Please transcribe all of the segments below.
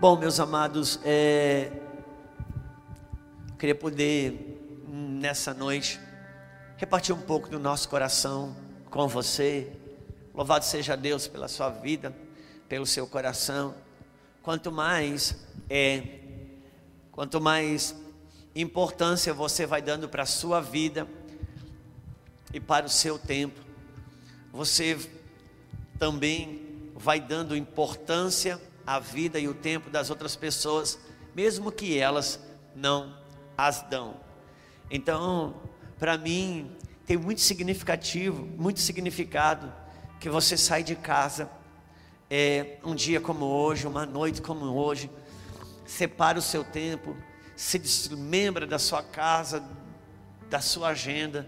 Bom, meus amados, é... queria poder nessa noite repartir um pouco do nosso coração com você. Louvado seja Deus pela sua vida, pelo seu coração. Quanto mais é, quanto mais importância você vai dando para a sua vida e para o seu tempo, você também vai dando importância a vida e o tempo das outras pessoas, mesmo que elas não as dão. Então, para mim, tem muito significativo, muito significado que você sai de casa é, um dia como hoje, uma noite como hoje, separa o seu tempo, se lembra da sua casa, da sua agenda,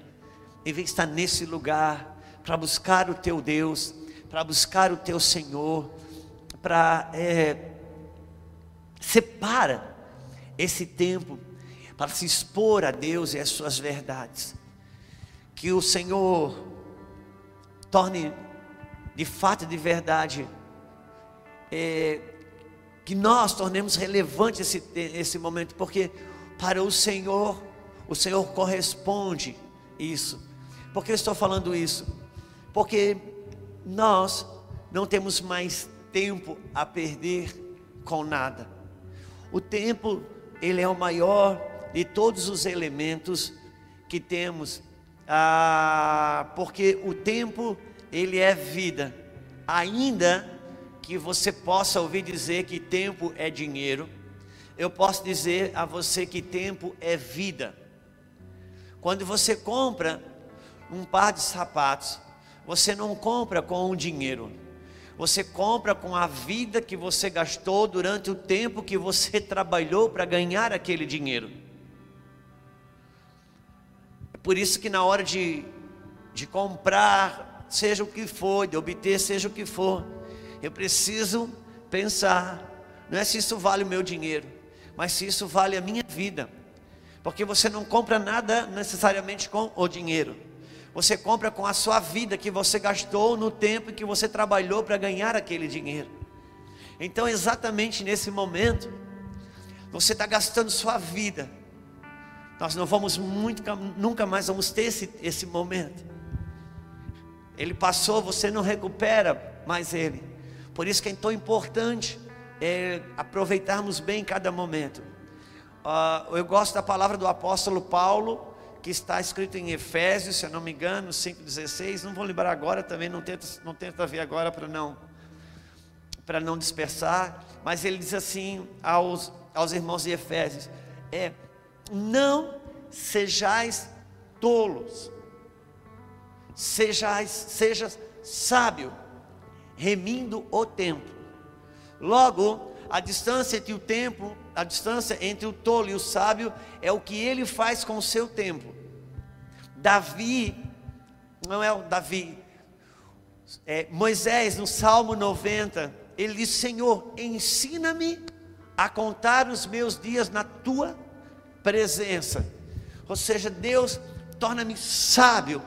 em vez de estar nesse lugar para buscar o teu Deus, para buscar o teu Senhor, para é, separa esse tempo para se expor a Deus e as suas verdades. Que o Senhor torne de fato de verdade é, que nós tornemos relevante esse, esse momento, porque para o Senhor, o Senhor corresponde isso. Por que eu estou falando isso? Porque nós não temos mais tempo a perder com nada. O tempo, ele é o maior de todos os elementos que temos, ah, porque o tempo, ele é vida. Ainda que você possa ouvir dizer que tempo é dinheiro, eu posso dizer a você que tempo é vida. Quando você compra um par de sapatos, você não compra com o dinheiro, você compra com a vida que você gastou durante o tempo que você trabalhou para ganhar aquele dinheiro. É por isso que na hora de, de comprar, seja o que for, de obter, seja o que for, eu preciso pensar, não é se isso vale o meu dinheiro, mas se isso vale a minha vida. Porque você não compra nada necessariamente com o dinheiro. Você compra com a sua vida que você gastou no tempo que você trabalhou para ganhar aquele dinheiro. Então, exatamente nesse momento, você está gastando sua vida. Nós não vamos muito, nunca mais vamos ter esse, esse momento. Ele passou, você não recupera mais ele. Por isso que é tão importante é, aproveitarmos bem cada momento. Uh, eu gosto da palavra do apóstolo Paulo que está escrito em Efésios, se eu não me engano, 5,16. Não vou lembrar agora também, não tenta, não tenta ver agora para não, para não dispersar. Mas ele diz assim aos, aos irmãos de Efésios: é, não sejais tolos, sejais, seja sábio, remindo o tempo. Logo, a distância entre o tempo a distância entre o tolo e o sábio é o que ele faz com o seu tempo. Davi, não é o Davi, é, Moisés, no Salmo 90, ele diz: Senhor, ensina-me a contar os meus dias na tua presença. Ou seja, Deus, torna-me sábio.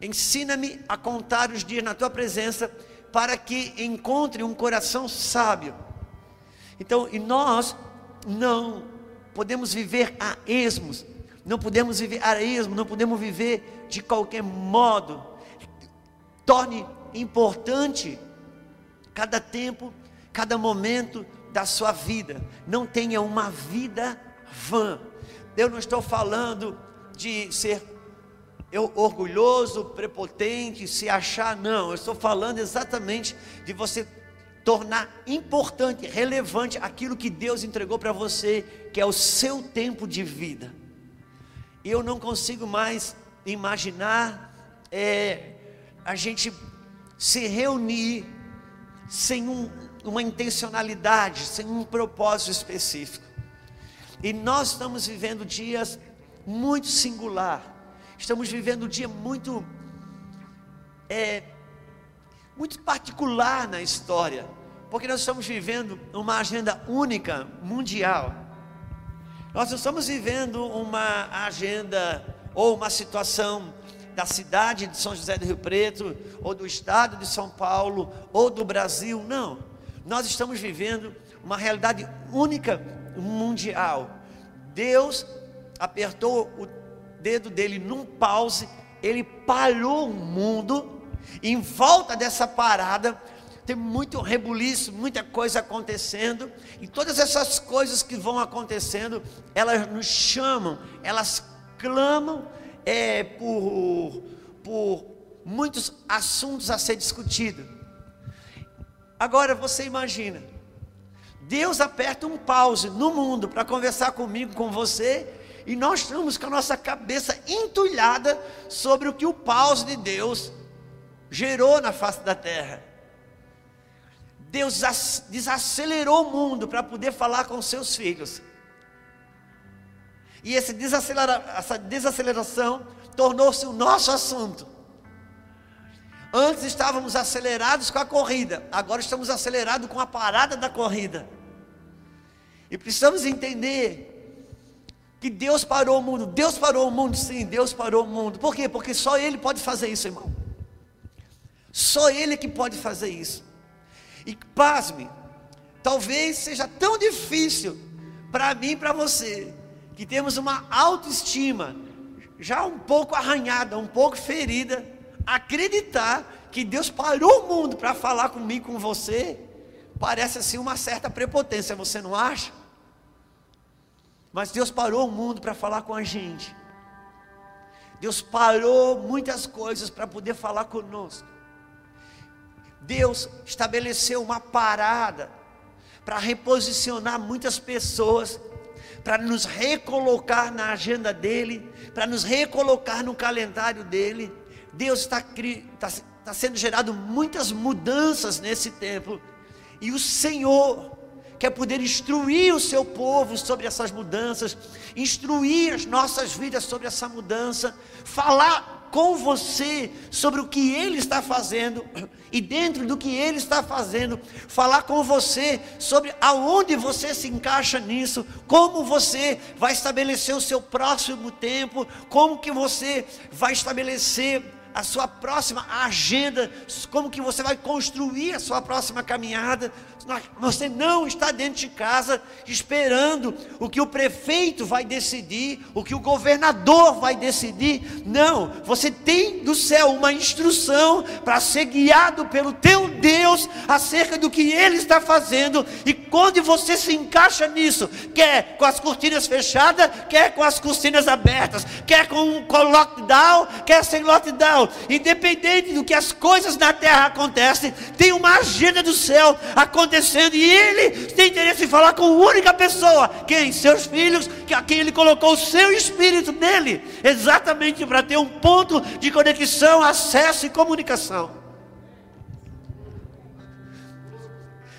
Ensina-me a contar os dias na tua presença, para que encontre um coração sábio. Então, e nós não podemos viver a esmos, não podemos viver a esmo, não podemos viver de qualquer modo. Torne importante cada tempo, cada momento da sua vida. Não tenha uma vida vã. Eu não estou falando de ser eu, orgulhoso, prepotente, se achar, não. Eu estou falando exatamente de você tornar importante, relevante aquilo que Deus entregou para você, que é o seu tempo de vida. Eu não consigo mais imaginar é, a gente se reunir sem um, uma intencionalidade, sem um propósito específico. E nós estamos vivendo dias muito singular. Estamos vivendo um dia muito é, muito particular na história, porque nós estamos vivendo uma agenda única mundial. Nós não estamos vivendo uma agenda ou uma situação da cidade de São José do Rio Preto, ou do estado de São Paulo, ou do Brasil, não. Nós estamos vivendo uma realidade única mundial. Deus apertou o dedo dele num pause, ele parou o mundo. Em volta dessa parada, tem muito rebuliço, muita coisa acontecendo, e todas essas coisas que vão acontecendo, elas nos chamam, elas clamam é, por, por muitos assuntos a ser discutido. Agora você imagina, Deus aperta um pause no mundo para conversar comigo, com você, e nós estamos com a nossa cabeça entulhada sobre o que o pause de Deus gerou na face da terra. Deus desacelerou o mundo para poder falar com seus filhos. E essa desaceleração tornou-se o nosso assunto. Antes estávamos acelerados com a corrida, agora estamos acelerados com a parada da corrida. E precisamos entender que Deus parou o mundo. Deus parou o mundo, sim, Deus parou o mundo. Por quê? Porque só Ele pode fazer isso, irmão. Só Ele que pode fazer isso. E pasme, talvez seja tão difícil para mim e para você, que temos uma autoestima já um pouco arranhada, um pouco ferida, acreditar que Deus parou o mundo para falar comigo, com você, parece assim uma certa prepotência, você não acha? Mas Deus parou o mundo para falar com a gente. Deus parou muitas coisas para poder falar conosco. Deus estabeleceu uma parada para reposicionar muitas pessoas, para nos recolocar na agenda dele, para nos recolocar no calendário dele. Deus está tá, tá sendo gerado muitas mudanças nesse tempo, e o Senhor quer poder instruir o seu povo sobre essas mudanças, instruir as nossas vidas sobre essa mudança, falar com você sobre o que Ele está fazendo, e dentro do que Ele está fazendo, falar com você sobre aonde você se encaixa nisso, como você vai estabelecer o seu próximo tempo, como que você vai estabelecer a sua próxima agenda, como que você vai construir a sua próxima caminhada. Você não está dentro de casa esperando o que o prefeito vai decidir, o que o governador vai decidir. Não, você tem do céu uma instrução para ser guiado pelo teu Deus acerca do que ele está fazendo. E quando você se encaixa nisso, quer com as cortinas fechadas, quer com as cortinas abertas, quer com, com lockdown, quer sem lockdown, independente do que as coisas na terra acontecem, tem uma agenda do céu acontecendo e ele tem interesse em falar com a única pessoa, quem? Seus filhos, a quem ele colocou o seu espírito nele, exatamente para ter um ponto de conexão, acesso e comunicação.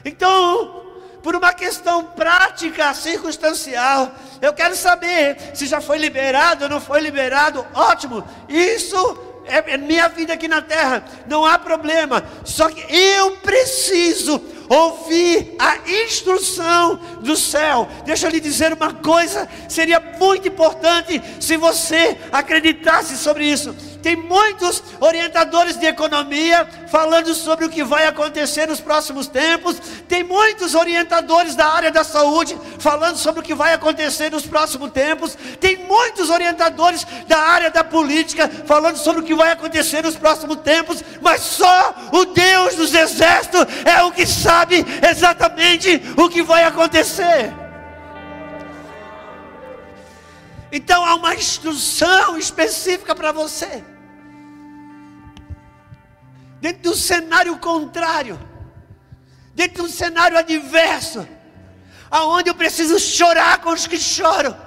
Então, por uma questão prática, circunstancial. Eu quero saber se já foi liberado ou não foi liberado. Ótimo, isso é, é minha vida aqui na terra, não há problema. Só que eu preciso ouvir a instrução do céu. Deixa eu lhe dizer uma coisa: seria muito importante se você acreditasse sobre isso. Tem muitos orientadores de economia falando sobre o que vai acontecer nos próximos tempos. Tem muitos orientadores da área da saúde falando sobre o que vai acontecer nos próximos tempos. Tem muitos orientadores da área da política falando sobre o que vai acontecer nos próximos tempos. Mas só o Deus dos exércitos é o que sabe exatamente o que vai acontecer. Então há uma instrução específica para você dentro de um cenário contrário, dentro de um cenário adverso, aonde eu preciso chorar com os que choram.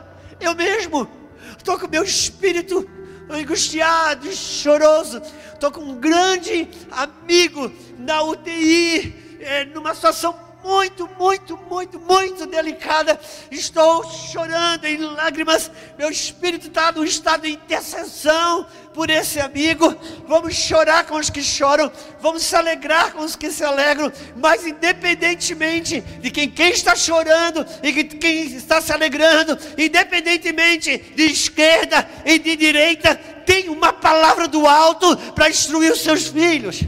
Eu mesmo estou com meu espírito angustiado choroso. Estou com um grande amigo na UTI, é, numa situação muito, muito, muito, muito delicada. Estou chorando em lágrimas. Meu espírito está num estado de intercessão por esse amigo. Vamos chorar com os que choram, vamos se alegrar com os que se alegram. Mas independentemente de quem, quem está chorando e quem está se alegrando, independentemente de esquerda e de direita, tem uma palavra do alto para instruir os seus filhos.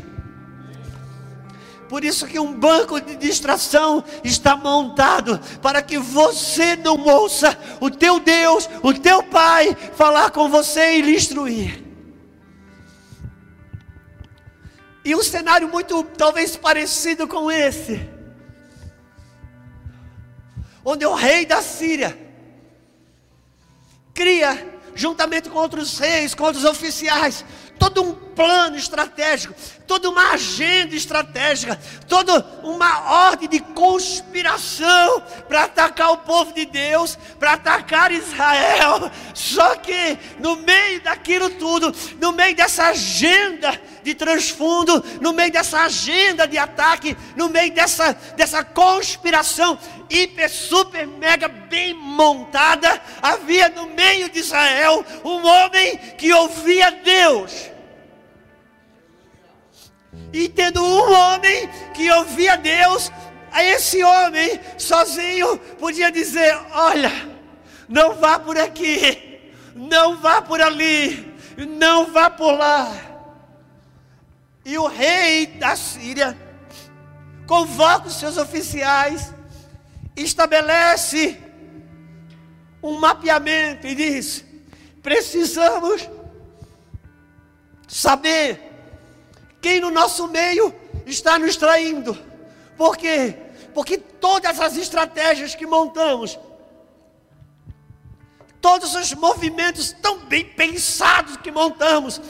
Por isso que um banco de distração está montado para que você não ouça o teu Deus, o teu Pai falar com você e lhe instruir. E um cenário muito talvez parecido com esse, onde o rei da Síria cria, juntamente com outros reis, com outros oficiais, todo um plano estratégico, toda uma agenda estratégica, toda uma ordem de conspiração para atacar o povo de Deus, para atacar Israel. Só que no meio daquilo tudo, no meio dessa agenda de transfundo, no meio dessa agenda de ataque, no meio dessa, dessa conspiração hiper, super, mega bem montada, havia no meio de Israel um homem que ouvia Deus. E tendo um homem que ouvia Deus, esse homem sozinho podia dizer: Olha, não vá por aqui, não vá por ali, não vá por lá. E o rei da Síria convoca os seus oficiais, estabelece um mapeamento e diz: precisamos saber quem no nosso meio está nos traindo. Por quê? Porque todas as estratégias que montamos, todos os movimentos tão bem pensados que montamos,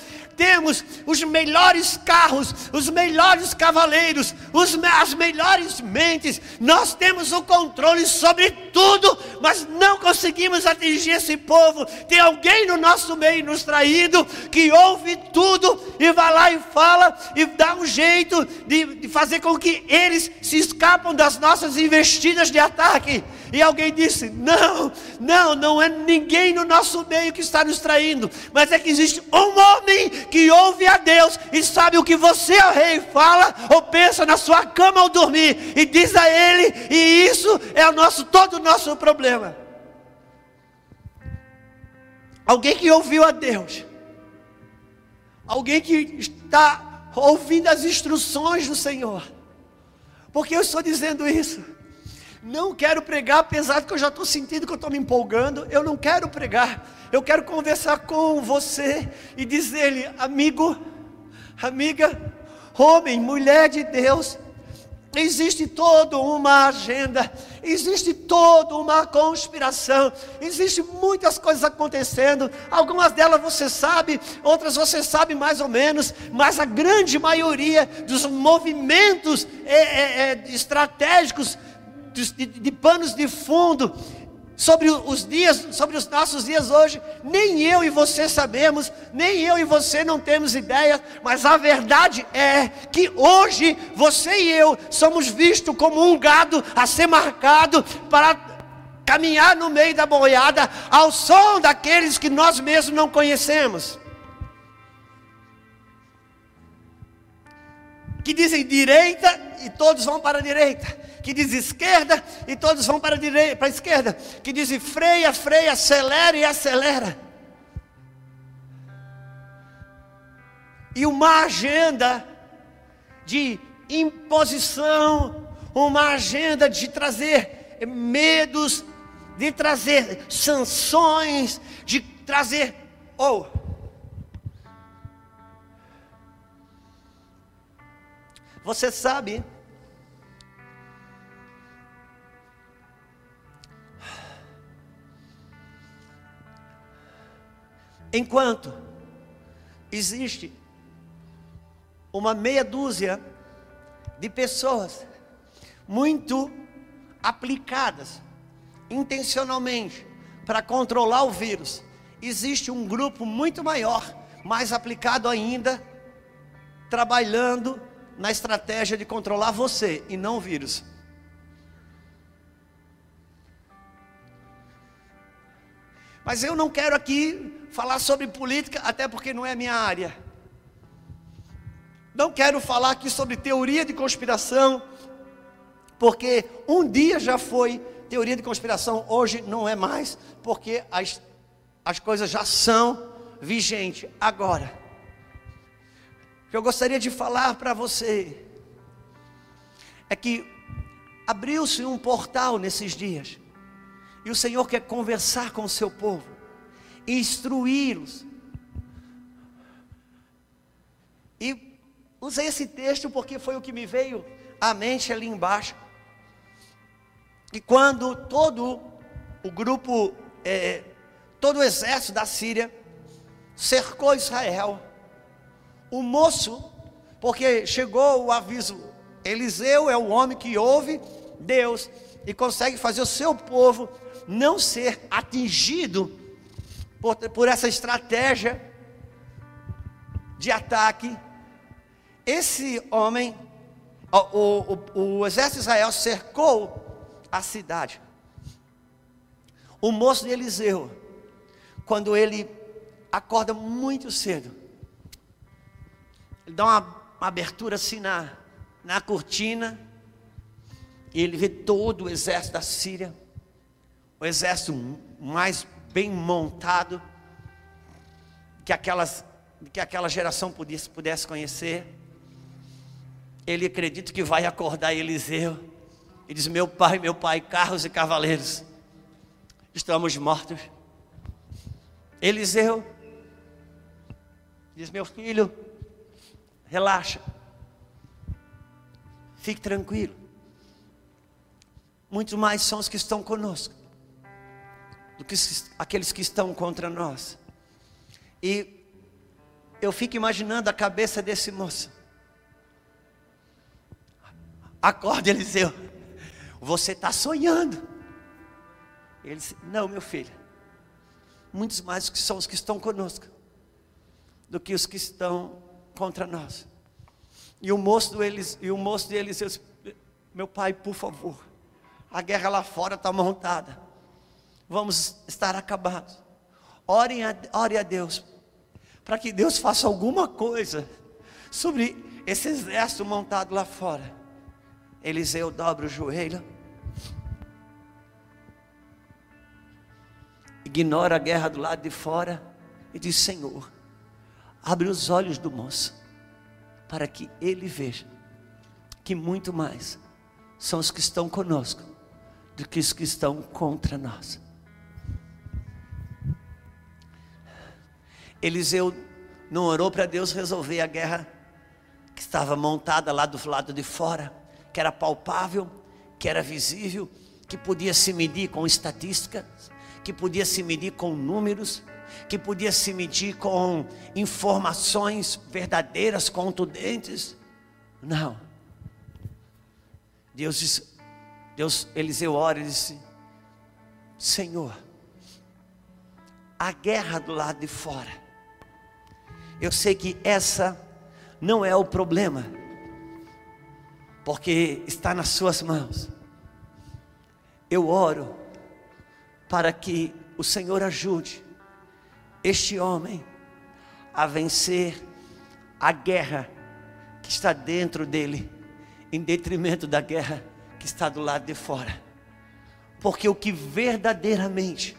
temos os melhores carros, os melhores cavaleiros, os, as melhores mentes, nós temos o controle sobre tudo, mas não conseguimos atingir esse povo. Tem alguém no nosso meio nos traído que ouve tudo e vai lá e fala e dá um jeito de, de fazer com que eles se escapam das nossas investidas de ataque. E alguém disse: Não, não, não é ninguém no nosso meio que está nos traindo, mas é que existe um homem que ouve a Deus e sabe o que você, o rei, fala ou pensa na sua cama ao dormir, e diz a ele, e isso é o nosso, todo o nosso problema. Alguém que ouviu a Deus, alguém que está ouvindo as instruções do Senhor. Porque eu estou dizendo isso? Não quero pregar, apesar de que eu já estou sentindo que eu estou me empolgando. Eu não quero pregar. Eu quero conversar com você e dizer-lhe, amigo, amiga, homem, mulher de Deus, Existe toda uma agenda, existe toda uma conspiração, existe muitas coisas acontecendo. Algumas delas você sabe, outras você sabe mais ou menos, mas a grande maioria dos movimentos é, é, é, estratégicos de, de panos de fundo sobre os dias, sobre os nossos dias hoje, nem eu e você sabemos, nem eu e você não temos ideia, mas a verdade é que hoje você e eu somos vistos como um gado a ser marcado para caminhar no meio da boiada ao som daqueles que nós mesmos não conhecemos. Que dizem direita e todos vão para a direita que diz esquerda e todos vão para a, direita, para a esquerda, que diz freia, freia, acelera e acelera. E uma agenda de imposição, uma agenda de trazer medos, de trazer sanções, de trazer ou oh, Você sabe Enquanto existe uma meia dúzia de pessoas muito aplicadas intencionalmente para controlar o vírus, existe um grupo muito maior, mais aplicado ainda, trabalhando na estratégia de controlar você e não o vírus. Mas eu não quero aqui falar sobre política, até porque não é minha área. Não quero falar aqui sobre teoria de conspiração, porque um dia já foi teoria de conspiração, hoje não é mais, porque as, as coisas já são vigentes agora. Eu gostaria de falar para você é que abriu-se um portal nesses dias. E o Senhor quer conversar com o seu povo, instruí-los. E usei esse texto porque foi o que me veio à mente ali embaixo. E quando todo o grupo, é, todo o exército da Síria cercou Israel, o moço, porque chegou o aviso, Eliseu é o homem que ouve Deus e consegue fazer o seu povo não ser atingido por, por essa estratégia de ataque. Esse homem, o, o, o exército de Israel cercou a cidade. O moço de Eliseu, quando ele acorda muito cedo, ele dá uma, uma abertura assim na, na cortina, e ele vê todo o exército da Síria, o exército mais bem montado que, aquelas, que aquela geração pudesse, pudesse conhecer. Ele acredita que vai acordar Eliseu e diz: Meu pai, meu pai, carros e cavaleiros, estamos mortos. Eliseu diz: Meu filho, relaxa, fique tranquilo. Muitos mais são os que estão conosco do que aqueles que estão contra nós. E eu fico imaginando a cabeça desse moço. Acorda, Eliseu. Você está sonhando. Ele disse: Não, meu filho. Muitos mais que são os que estão conosco do que os que estão contra nós. E o moço, do Elis, e o moço de Eliseu disse: Meu pai, por favor, a guerra lá fora está montada vamos estar acabados. A, ore a Deus, para que Deus faça alguma coisa sobre esse exército montado lá fora. Eliseu dobra o joelho, ignora a guerra do lado de fora e diz: Senhor, abre os olhos do moço, para que ele veja que muito mais são os que estão conosco do que os que estão contra nós. Eliseu não orou para Deus resolver a guerra que estava montada lá do lado de fora, que era palpável, que era visível, que podia se medir com estatísticas, que podia se medir com números, que podia se medir com informações verdadeiras, contundentes. Não. Deus disse, Deus, Eliseu ora e disse: Senhor, a guerra do lado de fora eu sei que essa não é o problema, porque está nas Suas mãos. Eu oro para que o Senhor ajude este homem a vencer a guerra que está dentro dele, em detrimento da guerra que está do lado de fora. Porque o que verdadeiramente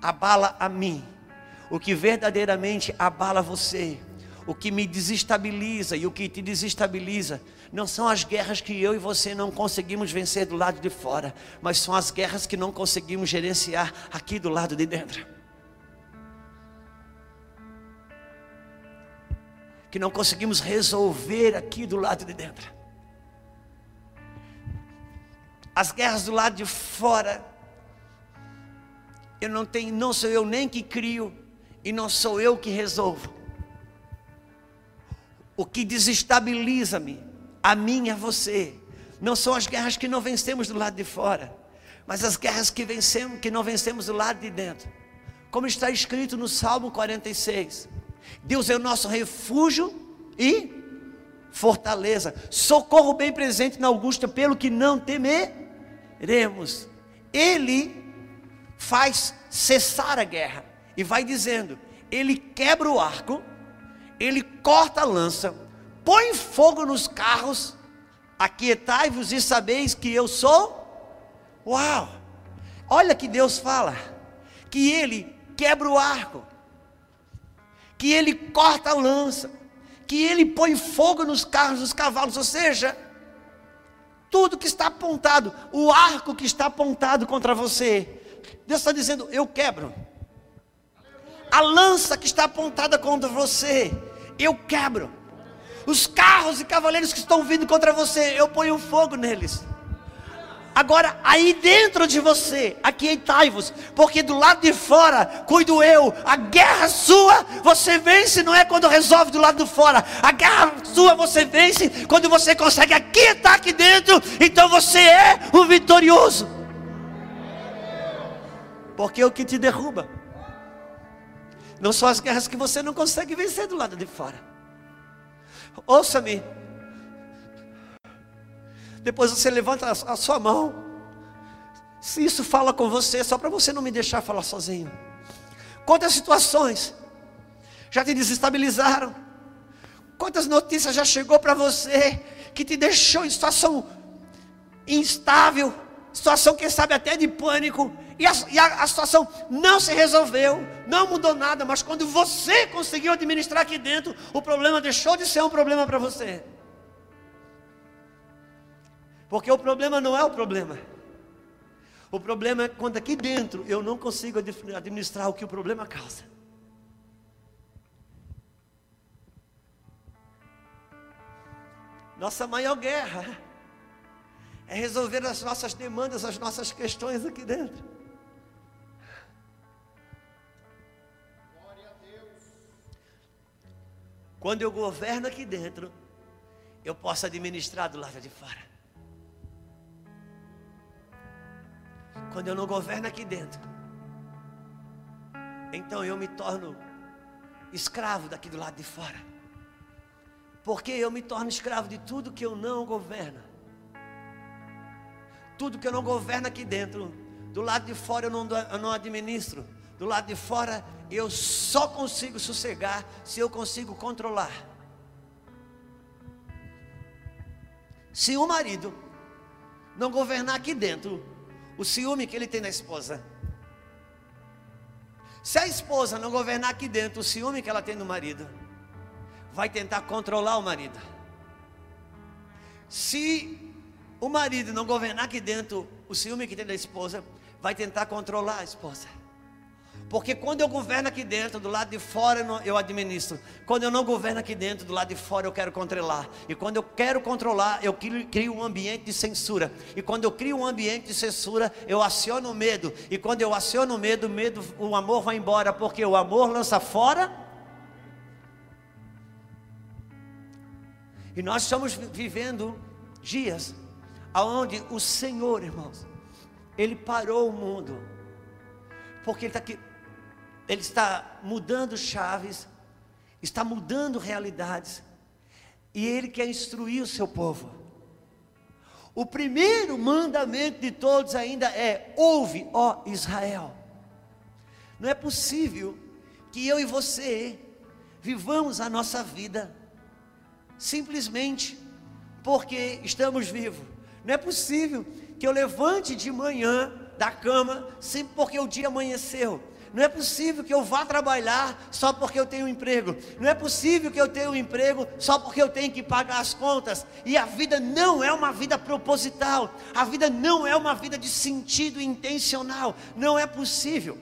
abala a mim, o que verdadeiramente abala você, o que me desestabiliza e o que te desestabiliza, não são as guerras que eu e você não conseguimos vencer do lado de fora, mas são as guerras que não conseguimos gerenciar aqui do lado de dentro. Que não conseguimos resolver aqui do lado de dentro. As guerras do lado de fora, eu não tenho, não sou eu nem que crio, e não sou eu que resolvo. O que desestabiliza-me, a mim e a você, não são as guerras que não vencemos do lado de fora, mas as guerras que vencemos, que não vencemos do lado de dentro. Como está escrito no Salmo 46. Deus é o nosso refúgio e fortaleza, socorro bem presente na Augusta, pelo que não temeremos. Ele faz cessar a guerra e vai dizendo: ele quebra o arco, ele corta a lança, põe fogo nos carros, aquietai-vos e sabeis que eu sou. Uau! Olha que Deus fala: que ele quebra o arco, que ele corta a lança, que ele põe fogo nos carros dos cavalos, ou seja, tudo que está apontado, o arco que está apontado contra você, Deus está dizendo: eu quebro. A lança que está apontada contra você, eu quebro. Os carros e cavaleiros que estão vindo contra você, eu ponho fogo neles. Agora, aí dentro de você, aquietai-vos, porque do lado de fora, cuido eu. A guerra sua, você vence, não é quando resolve do lado de fora. A guerra sua, você vence quando você consegue aquietar aqui dentro. Então você é o vitorioso. Porque é o que te derruba. Não são as guerras que você não consegue vencer do lado de fora. Ouça-me, depois você levanta a sua mão. Se isso fala com você, só para você não me deixar falar sozinho. Quantas situações já te desestabilizaram? Quantas notícias já chegou para você que te deixou em situação instável, situação quem sabe até de pânico, e a, e a, a situação não se resolveu, não mudou nada, mas quando você conseguiu administrar aqui dentro, o problema deixou de ser um problema para você. Porque o problema não é o problema. O problema é quando aqui dentro eu não consigo administrar o que o problema causa. Nossa maior guerra é resolver as nossas demandas, as nossas questões aqui dentro. Quando eu governo aqui dentro, eu posso administrar do lado de fora. Quando eu não governo aqui dentro, então eu me torno escravo daqui do lado de fora. Porque eu me torno escravo de tudo que eu não governo. Tudo que eu não governo aqui dentro, do lado de fora eu não, eu não administro. Do lado de fora eu só consigo sossegar se eu consigo controlar. Se o marido não governar aqui dentro, o ciúme que ele tem da esposa. Se a esposa não governar aqui dentro o ciúme que ela tem do marido, vai tentar controlar o marido. Se o marido não governar aqui dentro o ciúme que tem da esposa, vai tentar controlar a esposa. Porque quando eu governo aqui dentro, do lado de fora eu administro. Quando eu não governo aqui dentro, do lado de fora eu quero controlar. E quando eu quero controlar, eu crio um ambiente de censura. E quando eu crio um ambiente de censura, eu aciono o medo. E quando eu aciono o medo, medo, o amor vai embora, porque o amor lança fora. E nós estamos vivendo dias aonde o Senhor, irmãos, ele parou o mundo. Porque ele está aqui ele está mudando chaves, está mudando realidades, e ele quer instruir o seu povo. O primeiro mandamento de todos ainda é: ouve, ó Israel. Não é possível que eu e você vivamos a nossa vida simplesmente porque estamos vivos. Não é possível que eu levante de manhã da cama sempre porque o dia amanheceu. Não é possível que eu vá trabalhar só porque eu tenho um emprego. Não é possível que eu tenha um emprego só porque eu tenho que pagar as contas. E a vida não é uma vida proposital. A vida não é uma vida de sentido intencional. Não é possível.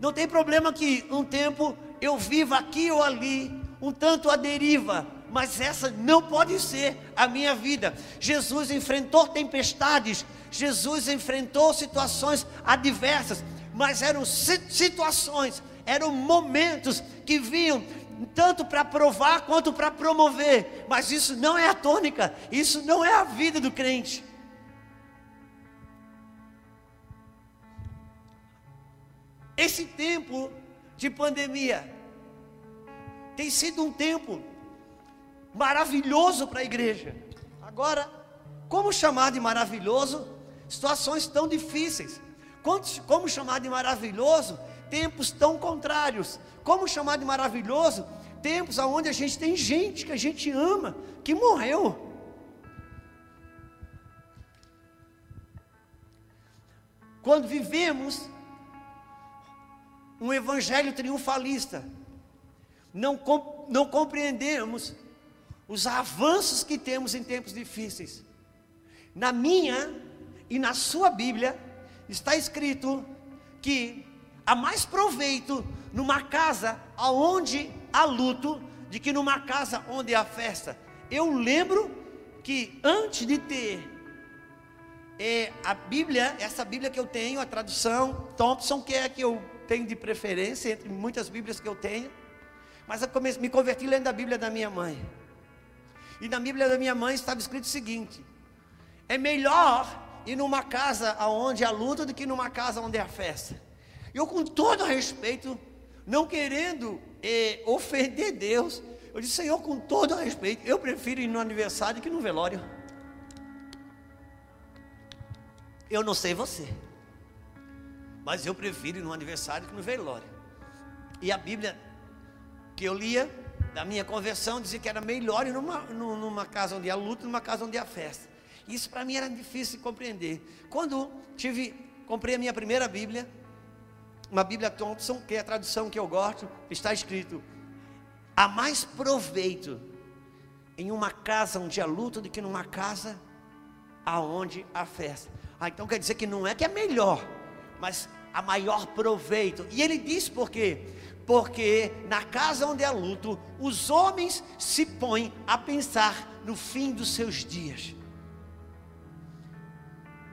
Não tem problema que um tempo eu viva aqui ou ali, um tanto à deriva, mas essa não pode ser a minha vida. Jesus enfrentou tempestades, Jesus enfrentou situações adversas, mas eram situações, eram momentos que vinham tanto para provar quanto para promover, mas isso não é a tônica, isso não é a vida do crente. Esse tempo de pandemia tem sido um tempo maravilhoso para a igreja. Agora, como chamar de maravilhoso situações tão difíceis. Como chamar de maravilhoso tempos tão contrários? Como chamar de maravilhoso tempos onde a gente tem gente que a gente ama, que morreu? Quando vivemos um evangelho triunfalista, não, não compreendemos os avanços que temos em tempos difíceis. Na minha e na sua Bíblia está escrito que há mais proveito numa casa onde há luto de que numa casa onde há festa. Eu lembro que antes de ter é, a Bíblia, essa Bíblia que eu tenho, a tradução Thompson, que é a que eu tenho de preferência entre muitas Bíblias que eu tenho, mas eu comecei, me converti lendo a Bíblia da minha mãe. E na Bíblia da minha mãe estava escrito o seguinte: é melhor ir numa casa onde há luta do que numa casa onde há festa. Eu, com todo respeito, não querendo eh, ofender Deus, eu disse, Senhor, com todo respeito, eu prefiro ir no aniversário que no velório. Eu não sei você, mas eu prefiro ir no aniversário que no velório. E a Bíblia que eu lia da minha conversão dizia que era melhor ir numa, numa casa onde há luto, numa casa onde há festa. Isso para mim era difícil de compreender. Quando tive, comprei a minha primeira Bíblia, uma Bíblia Thompson, que é a tradução que eu gosto, está escrito: há mais proveito em uma casa onde há luto do que numa casa aonde há festa. Ah, então quer dizer que não é que é melhor, mas há maior proveito. E ele diz por quê? Porque na casa onde há luto, os homens se põem a pensar no fim dos seus dias.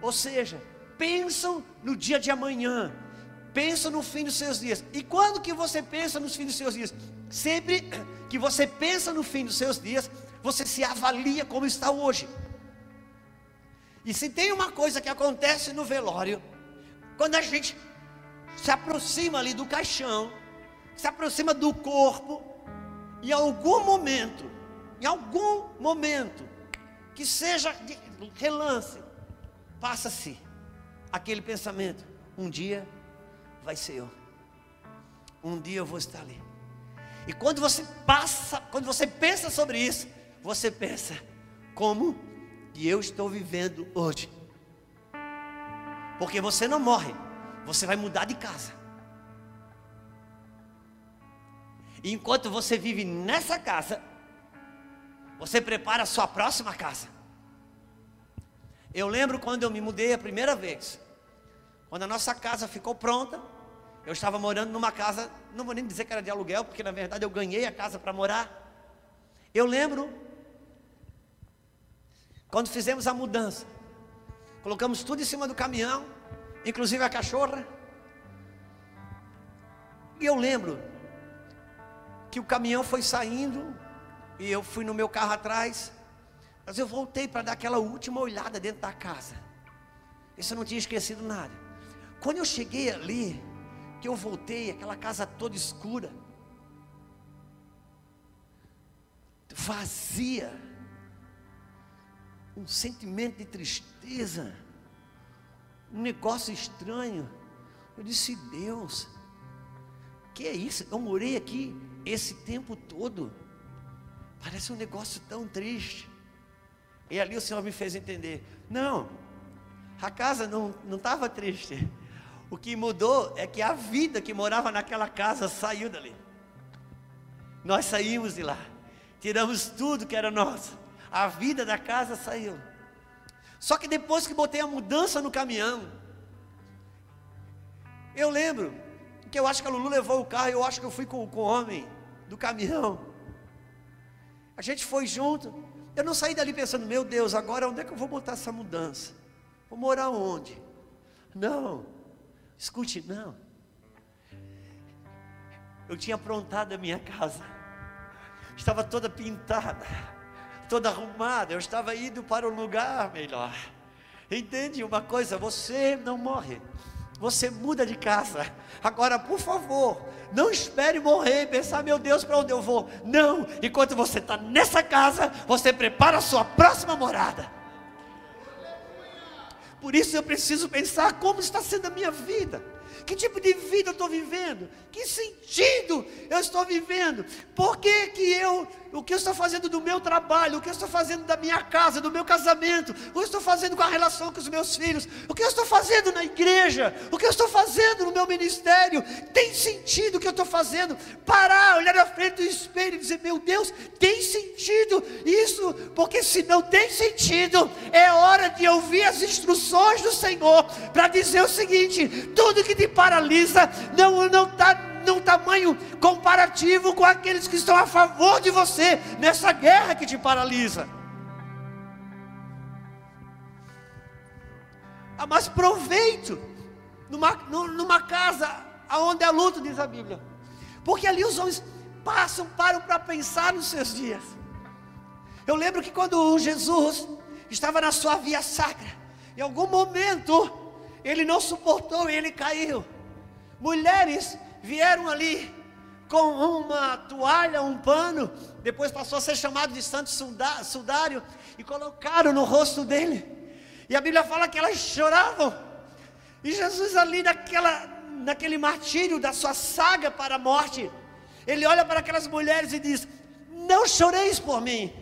Ou seja, pensam no dia de amanhã, pensam no fim dos seus dias. E quando que você pensa nos fins dos seus dias? Sempre que você pensa no fim dos seus dias, você se avalia como está hoje. E se tem uma coisa que acontece no velório, quando a gente se aproxima ali do caixão, se aproxima do corpo, em algum momento, em algum momento, que seja de relance, passa-se aquele pensamento: um dia vai ser eu, um dia eu vou estar ali. E quando você passa, quando você pensa sobre isso, você pensa: como que eu estou vivendo hoje? Porque você não morre, você vai mudar de casa. E enquanto você vive nessa casa, você prepara a sua próxima casa. Eu lembro quando eu me mudei a primeira vez. Quando a nossa casa ficou pronta, eu estava morando numa casa, não vou nem dizer que era de aluguel, porque na verdade eu ganhei a casa para morar. Eu lembro quando fizemos a mudança. Colocamos tudo em cima do caminhão, inclusive a cachorra. E eu lembro que o caminhão foi saindo e eu fui no meu carro atrás. Mas eu voltei para dar aquela última olhada dentro da casa. Isso eu não tinha esquecido nada. Quando eu cheguei ali, que eu voltei, aquela casa toda escura, vazia, um sentimento de tristeza, um negócio estranho. Eu disse: Deus, que é isso? Eu morei aqui esse tempo todo, parece um negócio tão triste. E ali o Senhor me fez entender: não, a casa não estava triste. O que mudou é que a vida que morava naquela casa saiu dali. Nós saímos de lá, tiramos tudo que era nosso. A vida da casa saiu. Só que depois que botei a mudança no caminhão, eu lembro que eu acho que a Lulu levou o carro, eu acho que eu fui com, com o homem do caminhão. A gente foi junto. Eu não saí dali pensando, meu Deus, agora onde é que eu vou botar essa mudança? Vou morar onde? Não, escute, não. Eu tinha aprontado a minha casa, estava toda pintada, toda arrumada, eu estava indo para um lugar melhor. Entende uma coisa? Você não morre, você muda de casa. Agora, por favor, não espere morrer e pensar, meu Deus, para onde eu vou? Não, enquanto você está nessa casa, você prepara a sua próxima morada. Por isso eu preciso pensar como está sendo a minha vida. Que tipo de vida eu estou vivendo? Que sentido eu estou vivendo? Por que, que eu, o que eu estou fazendo do meu trabalho, o que eu estou fazendo da minha casa, do meu casamento, o que eu estou fazendo com a relação com os meus filhos, o que eu estou fazendo na igreja, o que eu estou fazendo no meu ministério? Tem sentido o que eu estou fazendo? Parar, olhar na frente do espelho e dizer: Meu Deus, tem sentido isso? Porque se não tem sentido, é hora de ouvir as instruções do Senhor para dizer o seguinte: tudo que te paralisa não está num tamanho comparativo com aqueles que estão a favor de você nessa guerra que te paralisa. Há mais proveito numa, numa casa onde há luto, diz a Bíblia, porque ali os homens passam, param para pensar nos seus dias. Eu lembro que quando Jesus estava na sua via sacra, em algum momento ele não suportou e ele caiu. Mulheres vieram ali com uma toalha, um pano, depois passou a ser chamado de santo sudário, e colocaram no rosto dele. E a Bíblia fala que elas choravam. E Jesus ali naquela, naquele martírio da sua saga para a morte, ele olha para aquelas mulheres e diz: Não choreis por mim,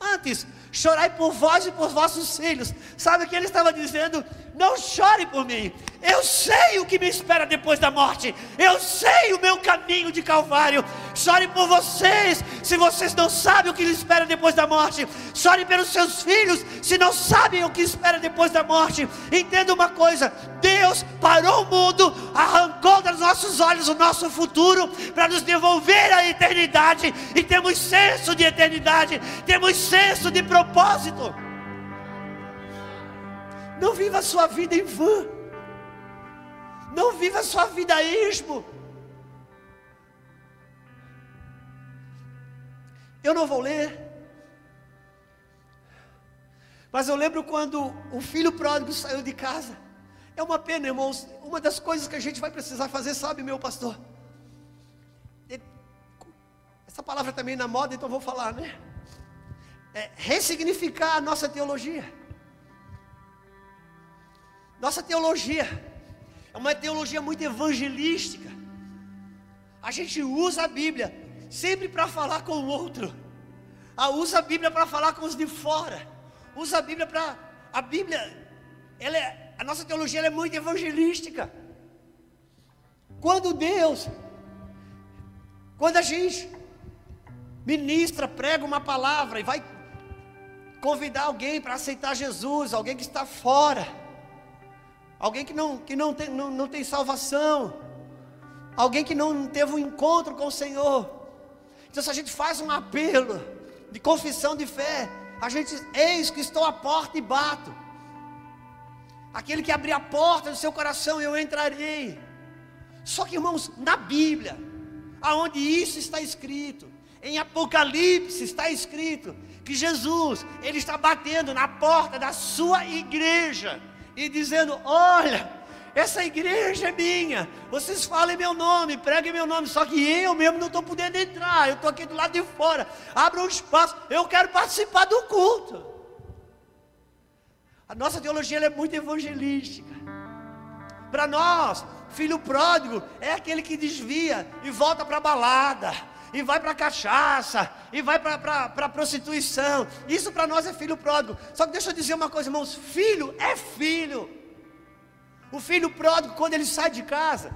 antes chorai por vós e por vossos filhos. Sabe o que ele estava dizendo? Não chore por mim. Eu sei o que me espera depois da morte. Eu sei o meu caminho de Calvário. Chore por vocês, se vocês não sabem o que lhes espera depois da morte. Chore pelos seus filhos, se não sabem o que espera depois da morte. Entenda uma coisa: Deus parou o mundo, arrancou dos nossos olhos o nosso futuro para nos devolver a eternidade. E temos senso de eternidade, temos senso de propósito. Não viva a sua vida em vão. Não viva a sua vida a esmo. Eu não vou ler. Mas eu lembro quando o filho pródigo saiu de casa. É uma pena, irmãos. Uma das coisas que a gente vai precisar fazer, sabe, meu pastor? Essa palavra também na moda, então vou falar, né? É ressignificar a nossa teologia. Nossa teologia é uma teologia muito evangelística. A gente usa a Bíblia sempre para falar com o outro. Ah, usa a Bíblia para falar com os de fora. Usa a Bíblia para a Bíblia, ela é, a nossa teologia é muito evangelística. Quando Deus, quando a gente ministra, prega uma palavra e vai convidar alguém para aceitar Jesus, alguém que está fora alguém que não, que não, tem, não, não tem salvação, alguém que não teve um encontro com o Senhor. Então, se a gente faz um apelo de confissão de fé, a gente, eis que estou à porta e bato. Aquele que abrir a porta do seu coração, eu entrarei. Só que, irmãos, na Bíblia, aonde isso está escrito, em Apocalipse está escrito que Jesus, ele está batendo na porta da sua igreja e dizendo: Olha, essa igreja é minha, vocês falem meu nome, preguem meu nome, só que eu mesmo não estou podendo entrar, eu estou aqui do lado de fora, abra um espaço, eu quero participar do culto. A nossa teologia é muito evangelística. Para nós, filho pródigo é aquele que desvia e volta para a balada e vai para cachaça, e vai para prostituição. Isso para nós é filho pródigo. Só que deixa eu dizer uma coisa, irmãos: filho é filho. O filho pródigo, quando ele sai de casa,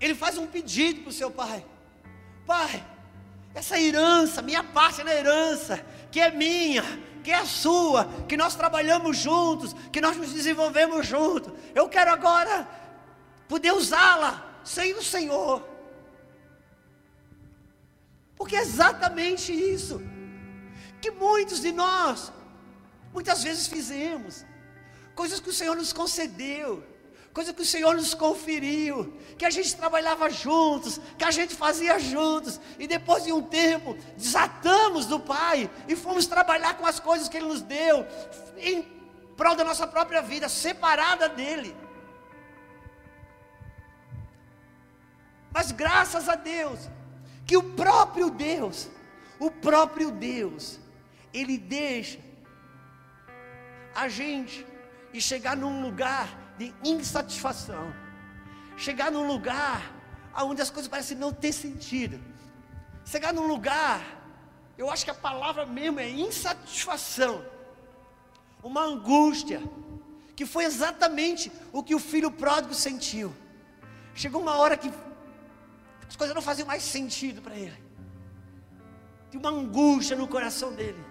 ele faz um pedido para o seu pai: Pai, essa herança, minha parte na herança, que é minha, que é sua, que nós trabalhamos juntos, que nós nos desenvolvemos juntos, eu quero agora poder usá-la sem o Senhor. Porque é exatamente isso que muitos de nós, muitas vezes fizemos, coisas que o Senhor nos concedeu, coisas que o Senhor nos conferiu, que a gente trabalhava juntos, que a gente fazia juntos, e depois de um tempo desatamos do Pai e fomos trabalhar com as coisas que Ele nos deu, em prol da nossa própria vida, separada dEle. Mas graças a Deus, que o próprio Deus, o próprio Deus, Ele deixa a gente e chegar num lugar de insatisfação. chegar num lugar onde as coisas parecem não ter sentido. Chegar num lugar, eu acho que a palavra mesmo é insatisfação, uma angústia, que foi exatamente o que o filho pródigo sentiu. Chegou uma hora que as coisas não faziam mais sentido para ele, tinha uma angústia no coração dele.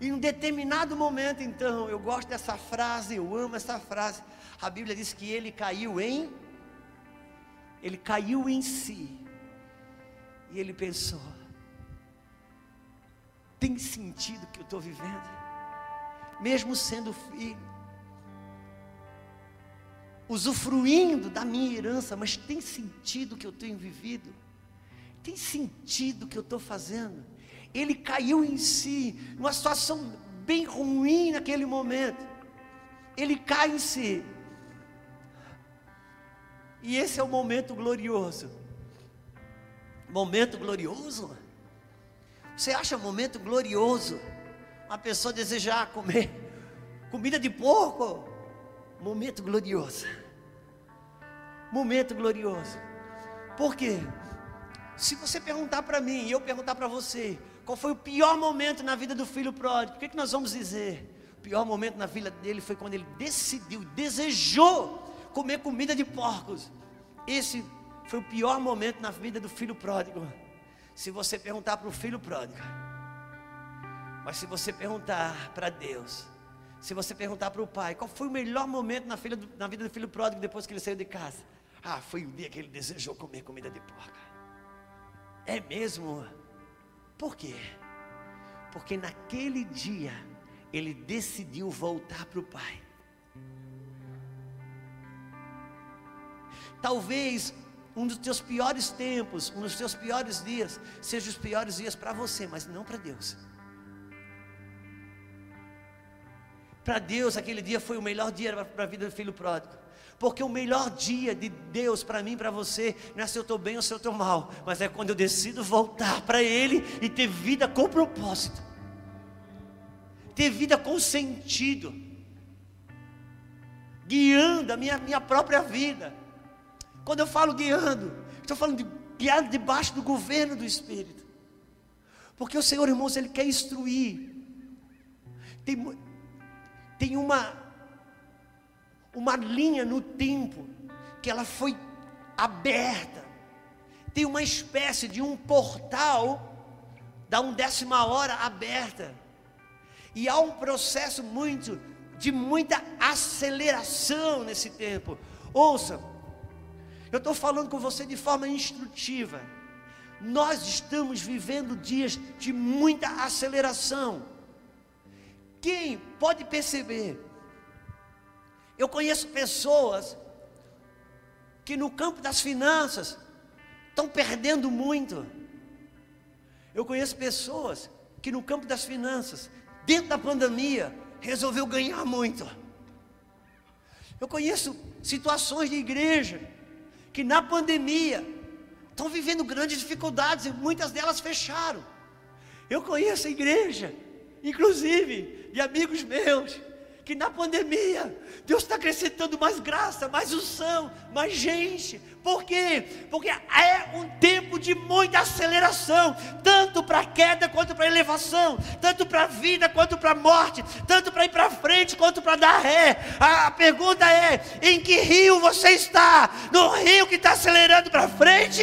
E em um determinado momento, então, eu gosto dessa frase, eu amo essa frase. A Bíblia diz que ele caiu em ele caiu em si. E ele pensou: tem sentido que eu estou vivendo? Mesmo sendo filho, usufruindo da minha herança, mas tem sentido que eu tenho vivido? Tem sentido que eu estou fazendo? Ele caiu em si, numa situação bem ruim naquele momento. Ele cai em si. E esse é o momento glorioso. Momento glorioso? Você acha momento glorioso? Uma pessoa desejar comer comida de porco? Momento glorioso. Momento glorioso. Por quê? Se você perguntar para mim e eu perguntar para você, qual foi o pior momento na vida do filho pródigo? O que, que nós vamos dizer? O pior momento na vida dele foi quando ele decidiu, desejou comer comida de porcos. Esse foi o pior momento na vida do filho pródigo. Se você perguntar para o filho pródigo, mas se você perguntar para Deus, se você perguntar para o pai, qual foi o melhor momento na, do, na vida do filho pródigo depois que ele saiu de casa? Ah, foi o dia que ele desejou comer comida de porca. É mesmo? Por quê? Porque naquele dia ele decidiu voltar para o pai. Talvez um dos teus piores tempos, um dos teus piores dias, seja os piores dias para você, mas não para Deus. Para Deus, aquele dia foi o melhor dia para a vida do filho pródigo. Porque o melhor dia de Deus para mim, para você, não é se eu estou bem ou se eu estou mal, mas é quando eu decido voltar para Ele e ter vida com propósito, ter vida com sentido, guiando a minha, minha própria vida. Quando eu falo guiando, estou falando de guiar debaixo do governo do Espírito. Porque o Senhor, irmãos, Ele quer instruir. Tem, tem uma, uma linha no tempo que ela foi aberta. Tem uma espécie de um portal da undécima hora aberta. E há um processo muito de muita aceleração nesse tempo. Ouça, eu estou falando com você de forma instrutiva. Nós estamos vivendo dias de muita aceleração. Quem pode perceber? Eu conheço pessoas que no campo das finanças estão perdendo muito. Eu conheço pessoas que no campo das finanças, dentro da pandemia, resolveu ganhar muito. Eu conheço situações de igreja que na pandemia estão vivendo grandes dificuldades e muitas delas fecharam. Eu conheço a igreja, inclusive de amigos meus, que na pandemia Deus está acrescentando mais graça, mais unção, mais gente. Por quê? Porque é um tempo de muita aceleração, tanto para a queda quanto para a elevação, tanto para a vida quanto para a morte, tanto para ir para frente quanto para dar ré. A pergunta é: em que rio você está? No rio que está acelerando para frente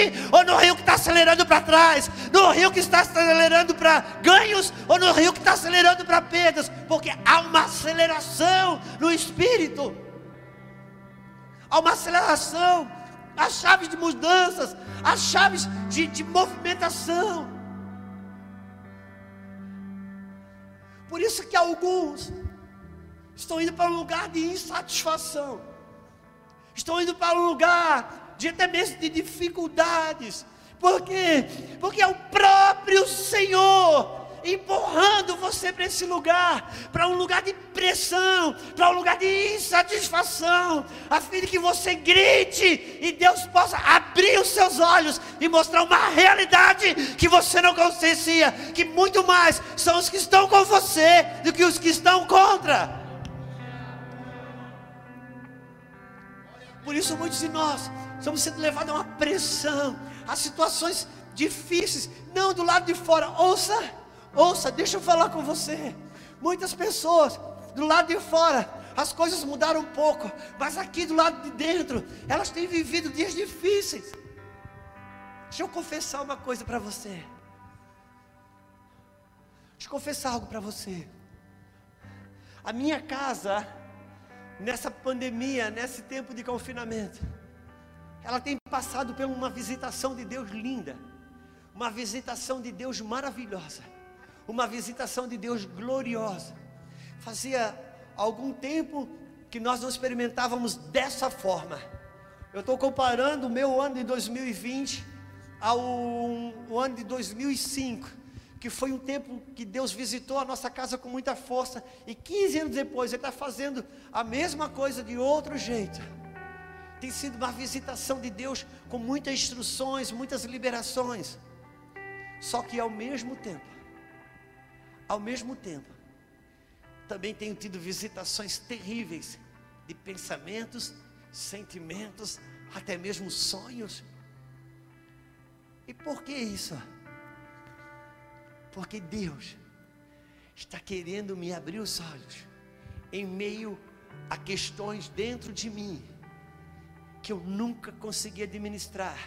no rio que está acelerando para trás? No rio que está acelerando para ganhos ou no rio que está acelerando para perdas? Porque há uma aceleração no espírito. Há uma aceleração as chaves de mudanças, as chaves de, de movimentação. Por isso que alguns estão indo para um lugar de insatisfação, estão indo para um lugar de até mesmo de dificuldades. Por quê? Porque é o próprio Senhor empurrando você para esse lugar, para um lugar de pressão, para um lugar de insatisfação, a fim de que você grite e Deus possa abrir os seus olhos e mostrar uma realidade que você não conhecia, que muito mais são os que estão com você do que os que estão contra. Por isso, muitos de nós estamos sendo levados a uma pressão, a situações difíceis, não do lado de fora. Ouça, ouça, deixa eu falar com você. Muitas pessoas do lado de fora, as coisas mudaram um pouco, mas aqui do lado de dentro, elas têm vivido dias difíceis. Deixa eu confessar uma coisa para você. Deixa eu confessar algo para você. A minha casa, nessa pandemia, nesse tempo de confinamento, ela tem passado por uma visitação de Deus linda, uma visitação de Deus maravilhosa, uma visitação de Deus gloriosa. Fazia algum tempo que nós não experimentávamos dessa forma. Eu estou comparando o meu ano de 2020 ao ano de 2005 que foi um tempo que Deus visitou a nossa casa com muita força, e 15 anos depois Ele está fazendo a mesma coisa de outro jeito. Tem sido uma visitação de Deus com muitas instruções, muitas liberações. Só que ao mesmo tempo, ao mesmo tempo, também tenho tido visitações terríveis de pensamentos, sentimentos, até mesmo sonhos. E por que isso? Porque Deus está querendo me abrir os olhos em meio a questões dentro de mim que eu nunca consegui administrar,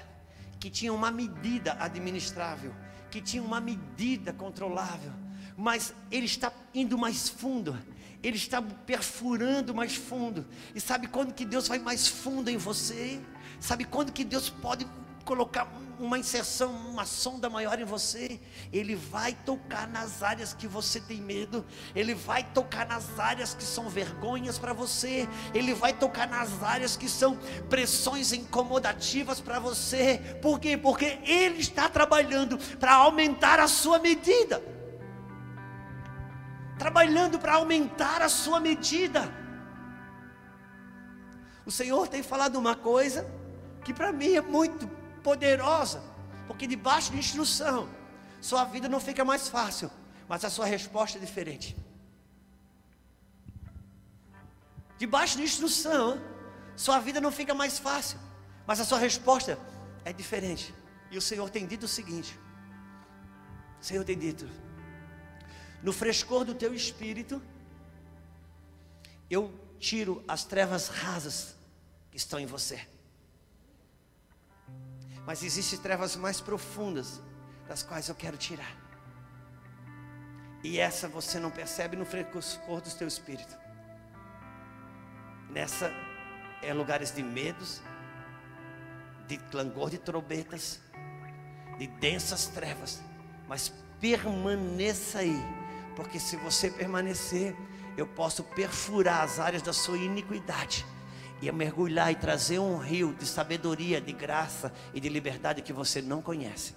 que tinha uma medida administrável, que tinha uma medida controlável, mas ele está indo mais fundo, ele está perfurando mais fundo. E sabe quando que Deus vai mais fundo em você? Sabe quando que Deus pode colocar uma inserção, uma sonda maior em você, Ele vai tocar nas áreas que você tem medo, Ele vai tocar nas áreas que são vergonhas para você, Ele vai tocar nas áreas que são pressões incomodativas para você, por quê? Porque Ele está trabalhando para aumentar a sua medida, trabalhando para aumentar a sua medida. O Senhor tem falado uma coisa que para mim é muito poderosa, porque debaixo de instrução, sua vida não fica mais fácil, mas a sua resposta é diferente. Debaixo de instrução, sua vida não fica mais fácil, mas a sua resposta é diferente. E o Senhor tem dito o seguinte: o Senhor tem dito, no frescor do teu espírito, eu tiro as trevas rasas que estão em você. Mas existem trevas mais profundas, das quais eu quero tirar. E essa você não percebe no frescor do teu espírito. Nessa é lugares de medos, de clangor de trombetas, de densas trevas. Mas permaneça aí, porque se você permanecer, eu posso perfurar as áreas da sua iniquidade e mergulhar e trazer um rio de sabedoria, de graça e de liberdade que você não conhece.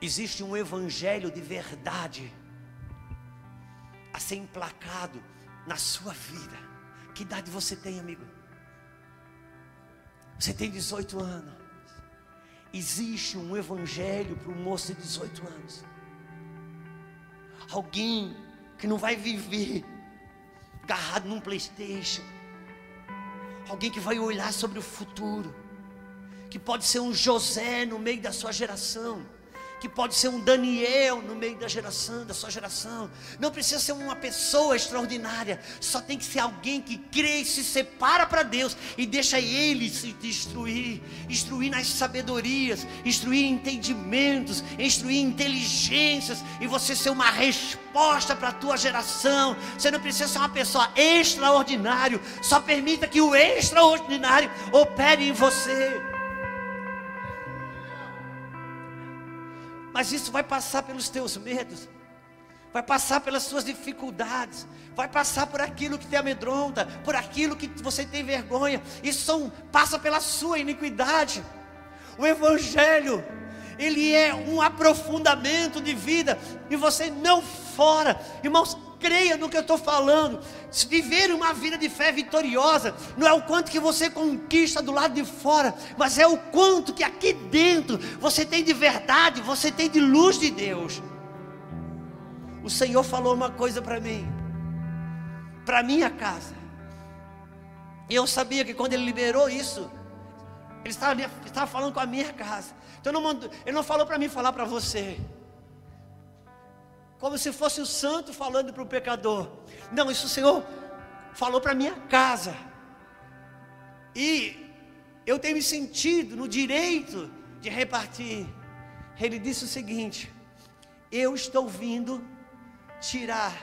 Existe um evangelho de verdade a ser emplacado na sua vida. Que idade você tem, amigo? Você tem 18 anos. Existe um evangelho para um moço de 18 anos. Alguém que não vai viver agarrado num PlayStation. Alguém que vai olhar sobre o futuro, que pode ser um José no meio da sua geração que pode ser um Daniel no meio da geração, da sua geração. Não precisa ser uma pessoa extraordinária, só tem que ser alguém que crê e se separa para Deus e deixa Ele se instruir, instruir nas sabedorias, instruir entendimentos, instruir inteligências e você ser uma resposta para a tua geração. Você não precisa ser uma pessoa extraordinária, só permita que o extraordinário opere em você. Mas isso vai passar pelos teus medos, vai passar pelas suas dificuldades, vai passar por aquilo que te amedronta, por aquilo que você tem vergonha. Isso passa pela sua iniquidade. O Evangelho, ele é um aprofundamento de vida e você não fora, irmãos creia no que eu estou falando. Viver uma vida de fé vitoriosa não é o quanto que você conquista do lado de fora, mas é o quanto que aqui dentro você tem de verdade, você tem de luz de Deus. O Senhor falou uma coisa para mim. para minha casa. E eu sabia que quando ele liberou isso, ele estava, estava falando com a minha casa. Então não ele não falou para mim falar para você. Como se fosse o santo falando para o pecador. Não, isso o Senhor falou para minha casa. E eu tenho me sentido no direito de repartir. Ele disse o seguinte: Eu estou vindo tirar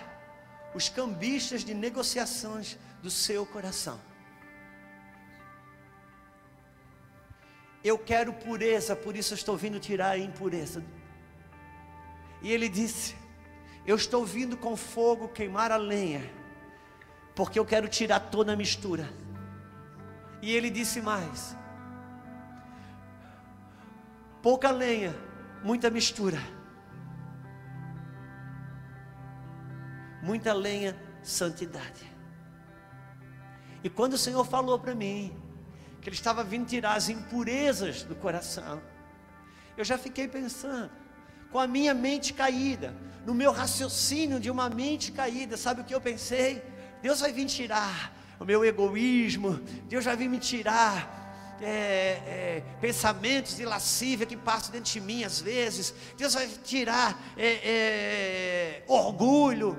os cambistas de negociações do seu coração. Eu quero pureza, por isso eu estou vindo tirar a impureza. E ele disse: Eu estou vindo com fogo queimar a lenha, porque eu quero tirar toda a mistura. E ele disse mais: Pouca lenha, muita mistura. Muita lenha, santidade. E quando o Senhor falou para mim, que Ele estava vindo tirar as impurezas do coração. Eu já fiquei pensando, com a minha mente caída, no meu raciocínio de uma mente caída, sabe o que eu pensei? Deus vai vir tirar o meu egoísmo, Deus vai vir me tirar é, é, pensamentos de lascívia que passam dentro de mim às vezes, Deus vai tirar é, é orgulho.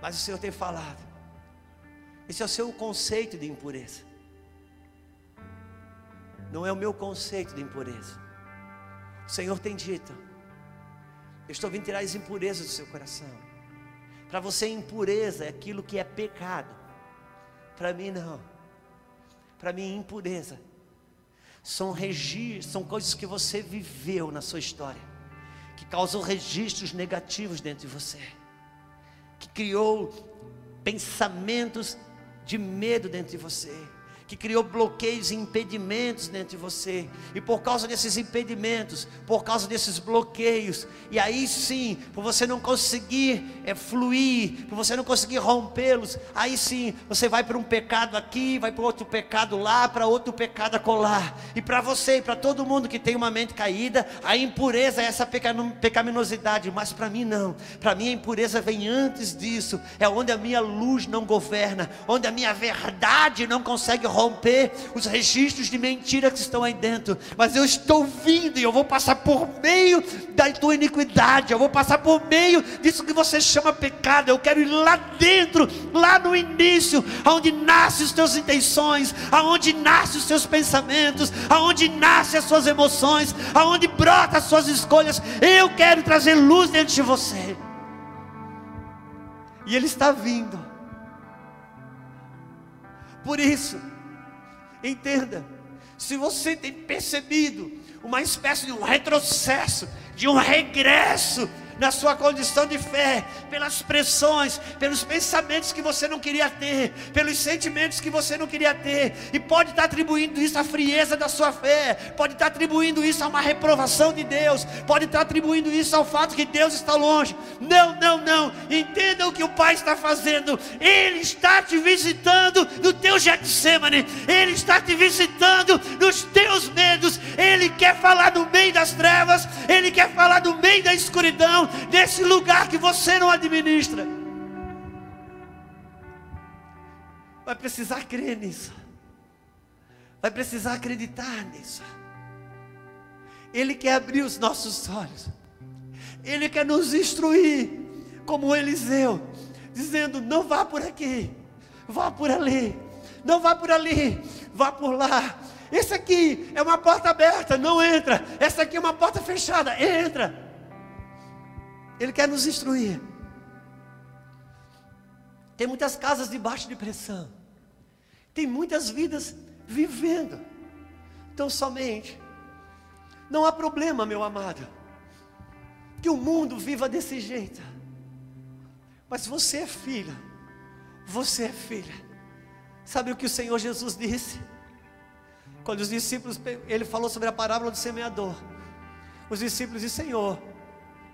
Mas o Senhor tem falado, esse é o seu conceito de impureza. Não é o meu conceito de impureza. O Senhor tem dito: Eu estou vindo tirar as impurezas do seu coração. Para você, impureza é aquilo que é pecado. Para mim, não. Para mim, impureza são registros, são coisas que você viveu na sua história, que causou registros negativos dentro de você, que criou pensamentos de medo dentro de você que criou bloqueios e impedimentos dentro de você. E por causa desses impedimentos, por causa desses bloqueios, e aí sim, por você não conseguir é, fluir, por você não conseguir rompê-los, aí sim, você vai para um pecado aqui, vai para outro pecado lá, para outro pecado acolá. E para você e para todo mundo que tem uma mente caída, a impureza é essa pecaminosidade, mas para mim não. Para mim a impureza vem antes disso, é onde a minha luz não governa, onde a minha verdade não consegue romper romper os registros de mentira que estão aí dentro. Mas eu estou vindo e eu vou passar por meio da tua iniquidade, eu vou passar por meio disso que você chama pecado. Eu quero ir lá dentro, lá no início, aonde nascem as tuas intenções, aonde nascem os teus pensamentos, aonde nascem as suas emoções, aonde brota as suas escolhas. Eu quero trazer luz dentro de você. E Ele está vindo. Por isso, Entenda, se você tem percebido uma espécie de um retrocesso, de um regresso na sua condição de fé, pelas pressões, pelos pensamentos que você não queria ter, pelos sentimentos que você não queria ter, e pode estar atribuindo isso à frieza da sua fé, pode estar atribuindo isso a uma reprovação de Deus, pode estar atribuindo isso ao fato que Deus está longe. Não, não, não. Entenda o que o Pai está fazendo. Ele está te visitando no teu Getsemane, Ele está te visitando nos teus medos, Ele quer falar no meio das trevas, Ele quer falar no meio da escuridão, desse lugar que você não administra. Vai precisar crer nisso. Vai precisar acreditar nisso. Ele quer abrir os nossos olhos. Ele quer nos instruir, como Eliseu, dizendo: não vá por aqui, vá por ali, não vá por ali, vá por lá. Esse aqui é uma porta aberta, não entra. Essa aqui é uma porta fechada, entra. Ele quer nos instruir. Tem muitas casas debaixo de pressão. Tem muitas vidas vivendo. Então somente. Não há problema, meu amado. Que o mundo viva desse jeito. Mas você é filha. Você é filha. Sabe o que o Senhor Jesus disse? Quando os discípulos, ele falou sobre a parábola do semeador. Os discípulos disseram: Senhor,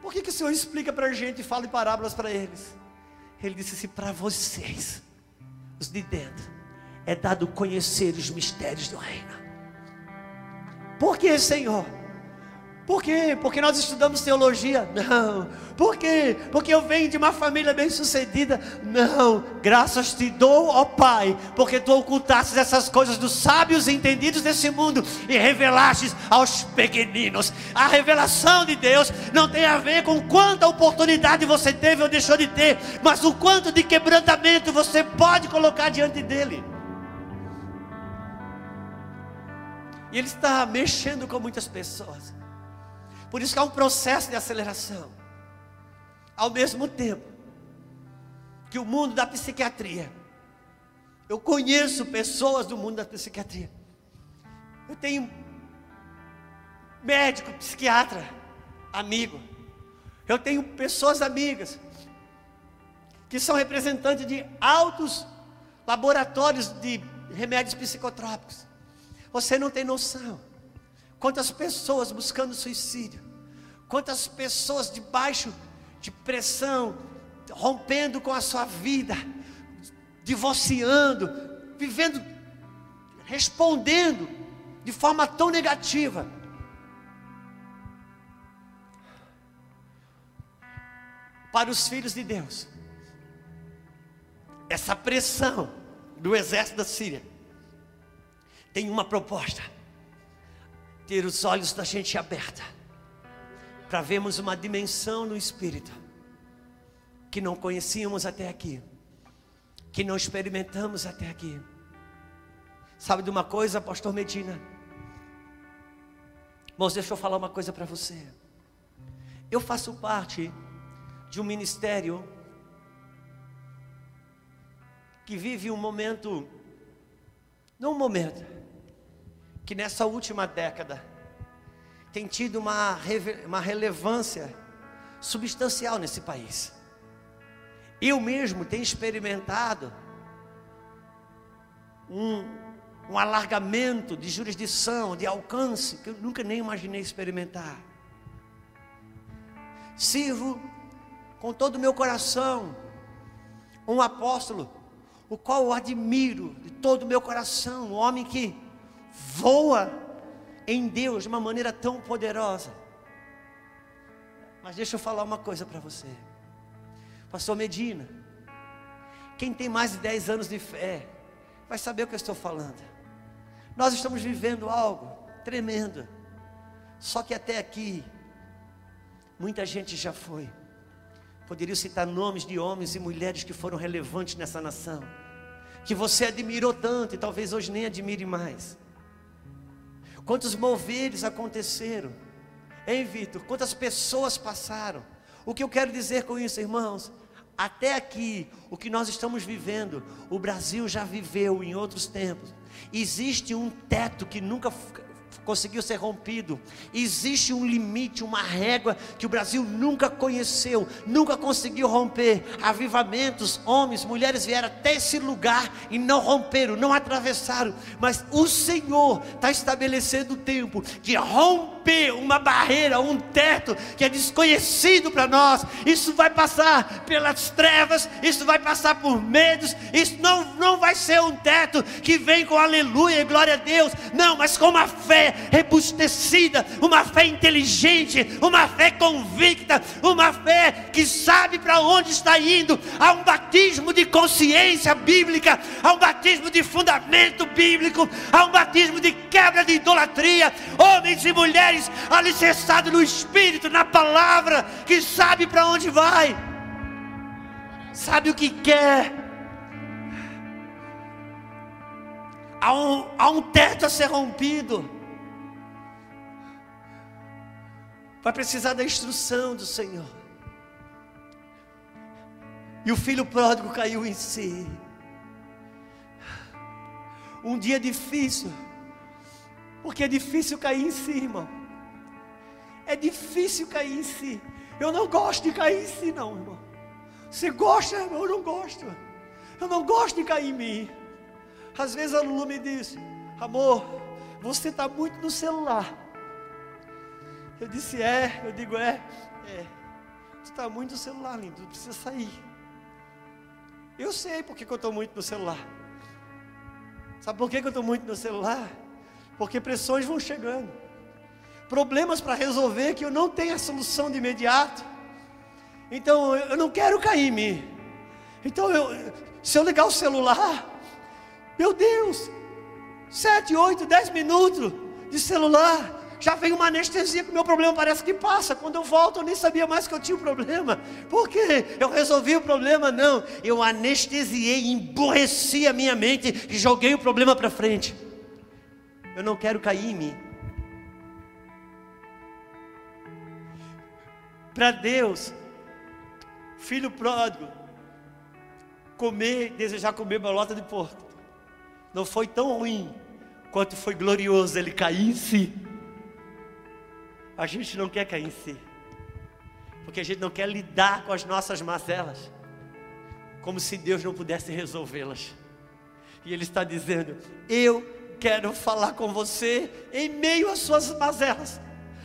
por que, que o Senhor explica para a gente e fala em parábolas para eles? Ele disse assim: para vocês, os de dentro, é dado conhecer os mistérios do reino. Por que, Senhor? Por quê? Porque nós estudamos teologia? Não. Por quê? Porque eu venho de uma família bem sucedida? Não. Graças te dou, ó Pai, porque tu ocultaste essas coisas dos sábios e entendidos desse mundo e revelaste aos pequeninos. A revelação de Deus não tem a ver com quanta oportunidade você teve ou deixou de ter, mas o quanto de quebrantamento você pode colocar diante dele. E ele está mexendo com muitas pessoas. Por isso que há um processo de aceleração. Ao mesmo tempo que o mundo da psiquiatria, eu conheço pessoas do mundo da psiquiatria. Eu tenho médico, psiquiatra, amigo. Eu tenho pessoas amigas que são representantes de altos laboratórios de remédios psicotrópicos. Você não tem noção. Quantas pessoas buscando suicídio, quantas pessoas debaixo de pressão, rompendo com a sua vida, divorciando, vivendo, respondendo de forma tão negativa. Para os filhos de Deus, essa pressão do exército da Síria tem uma proposta ter os olhos da gente aberta para vermos uma dimensão no espírito que não conhecíamos até aqui, que não experimentamos até aqui. Sabe de uma coisa, pastor Medina? Irmãos, deixa eu falar uma coisa para você. Eu faço parte de um ministério que vive um momento, não um momento, que nessa última década tem tido uma, uma relevância substancial nesse país. Eu mesmo tenho experimentado um, um alargamento de jurisdição, de alcance, que eu nunca nem imaginei experimentar. Sirvo com todo o meu coração um apóstolo, o qual eu admiro de todo o meu coração, um homem que voa em Deus de uma maneira tão poderosa. Mas deixa eu falar uma coisa para você, Pastor Medina. Quem tem mais de 10 anos de fé, vai saber o que eu estou falando. Nós estamos vivendo algo tremendo, só que até aqui, muita gente já foi. Poderia citar nomes de homens e mulheres que foram relevantes nessa nação, que você admirou tanto e talvez hoje nem admire mais. Quantos moveres aconteceram? Hein, Vitor? Quantas pessoas passaram? O que eu quero dizer com isso, irmãos? Até aqui, o que nós estamos vivendo, o Brasil já viveu em outros tempos. Existe um teto que nunca conseguiu ser rompido. Existe um limite, uma régua que o Brasil nunca conheceu, nunca conseguiu romper. Avivamentos, homens, mulheres vieram até esse lugar e não romperam, não atravessaram. Mas o Senhor está estabelecendo o tempo de romper uma barreira, um teto que é desconhecido para nós. Isso vai passar pelas trevas, isso vai passar por medos. Isso não, não vai ser um teto que vem com aleluia e glória a Deus. Não, mas com uma fé rebustecida, uma fé inteligente, uma fé convicta, uma fé que sabe para onde está indo. Há um batismo de consciência bíblica, há um batismo de fundamento bíblico, há um batismo de quebra de idolatria. Homens e mulheres alicerçados no Espírito, na palavra, que sabe para onde vai, sabe o que quer. Há um, há um teto a ser rompido. Vai precisar da instrução do Senhor. E o filho pródigo caiu em si. Um dia difícil, porque é difícil cair em si, irmão. É difícil cair em si. Eu não gosto de cair em si, não, irmão. Você gosta, irmão? Eu não gosto. Eu não gosto de cair em mim. Às vezes a Lulu me diz: Amor, você está muito no celular. Eu disse, é, eu digo, é, é. Tu está muito no celular, lindo, tu precisa sair. Eu sei porque que eu estou muito no celular. Sabe por que, que eu estou muito no celular? Porque pressões vão chegando. problemas para resolver que eu não tenho a solução de imediato. Então eu não quero cair em mim. Então eu, se eu ligar o celular, meu Deus, sete, oito, dez minutos de celular, já vem uma anestesia que o meu problema parece que passa. Quando eu volto, eu nem sabia mais que eu tinha um problema. Por quê? Eu resolvi o problema? Não. Eu anestesiei, emborreci a minha mente e joguei o problema para frente. Eu não quero cair em mim. Para Deus, filho pródigo, comer, desejar comer bolota de porco, não foi tão ruim quanto foi glorioso ele cair em si. A gente não quer cair em si, porque a gente não quer lidar com as nossas mazelas, como se Deus não pudesse resolvê-las. E Ele está dizendo: Eu quero falar com você em meio às suas mazelas.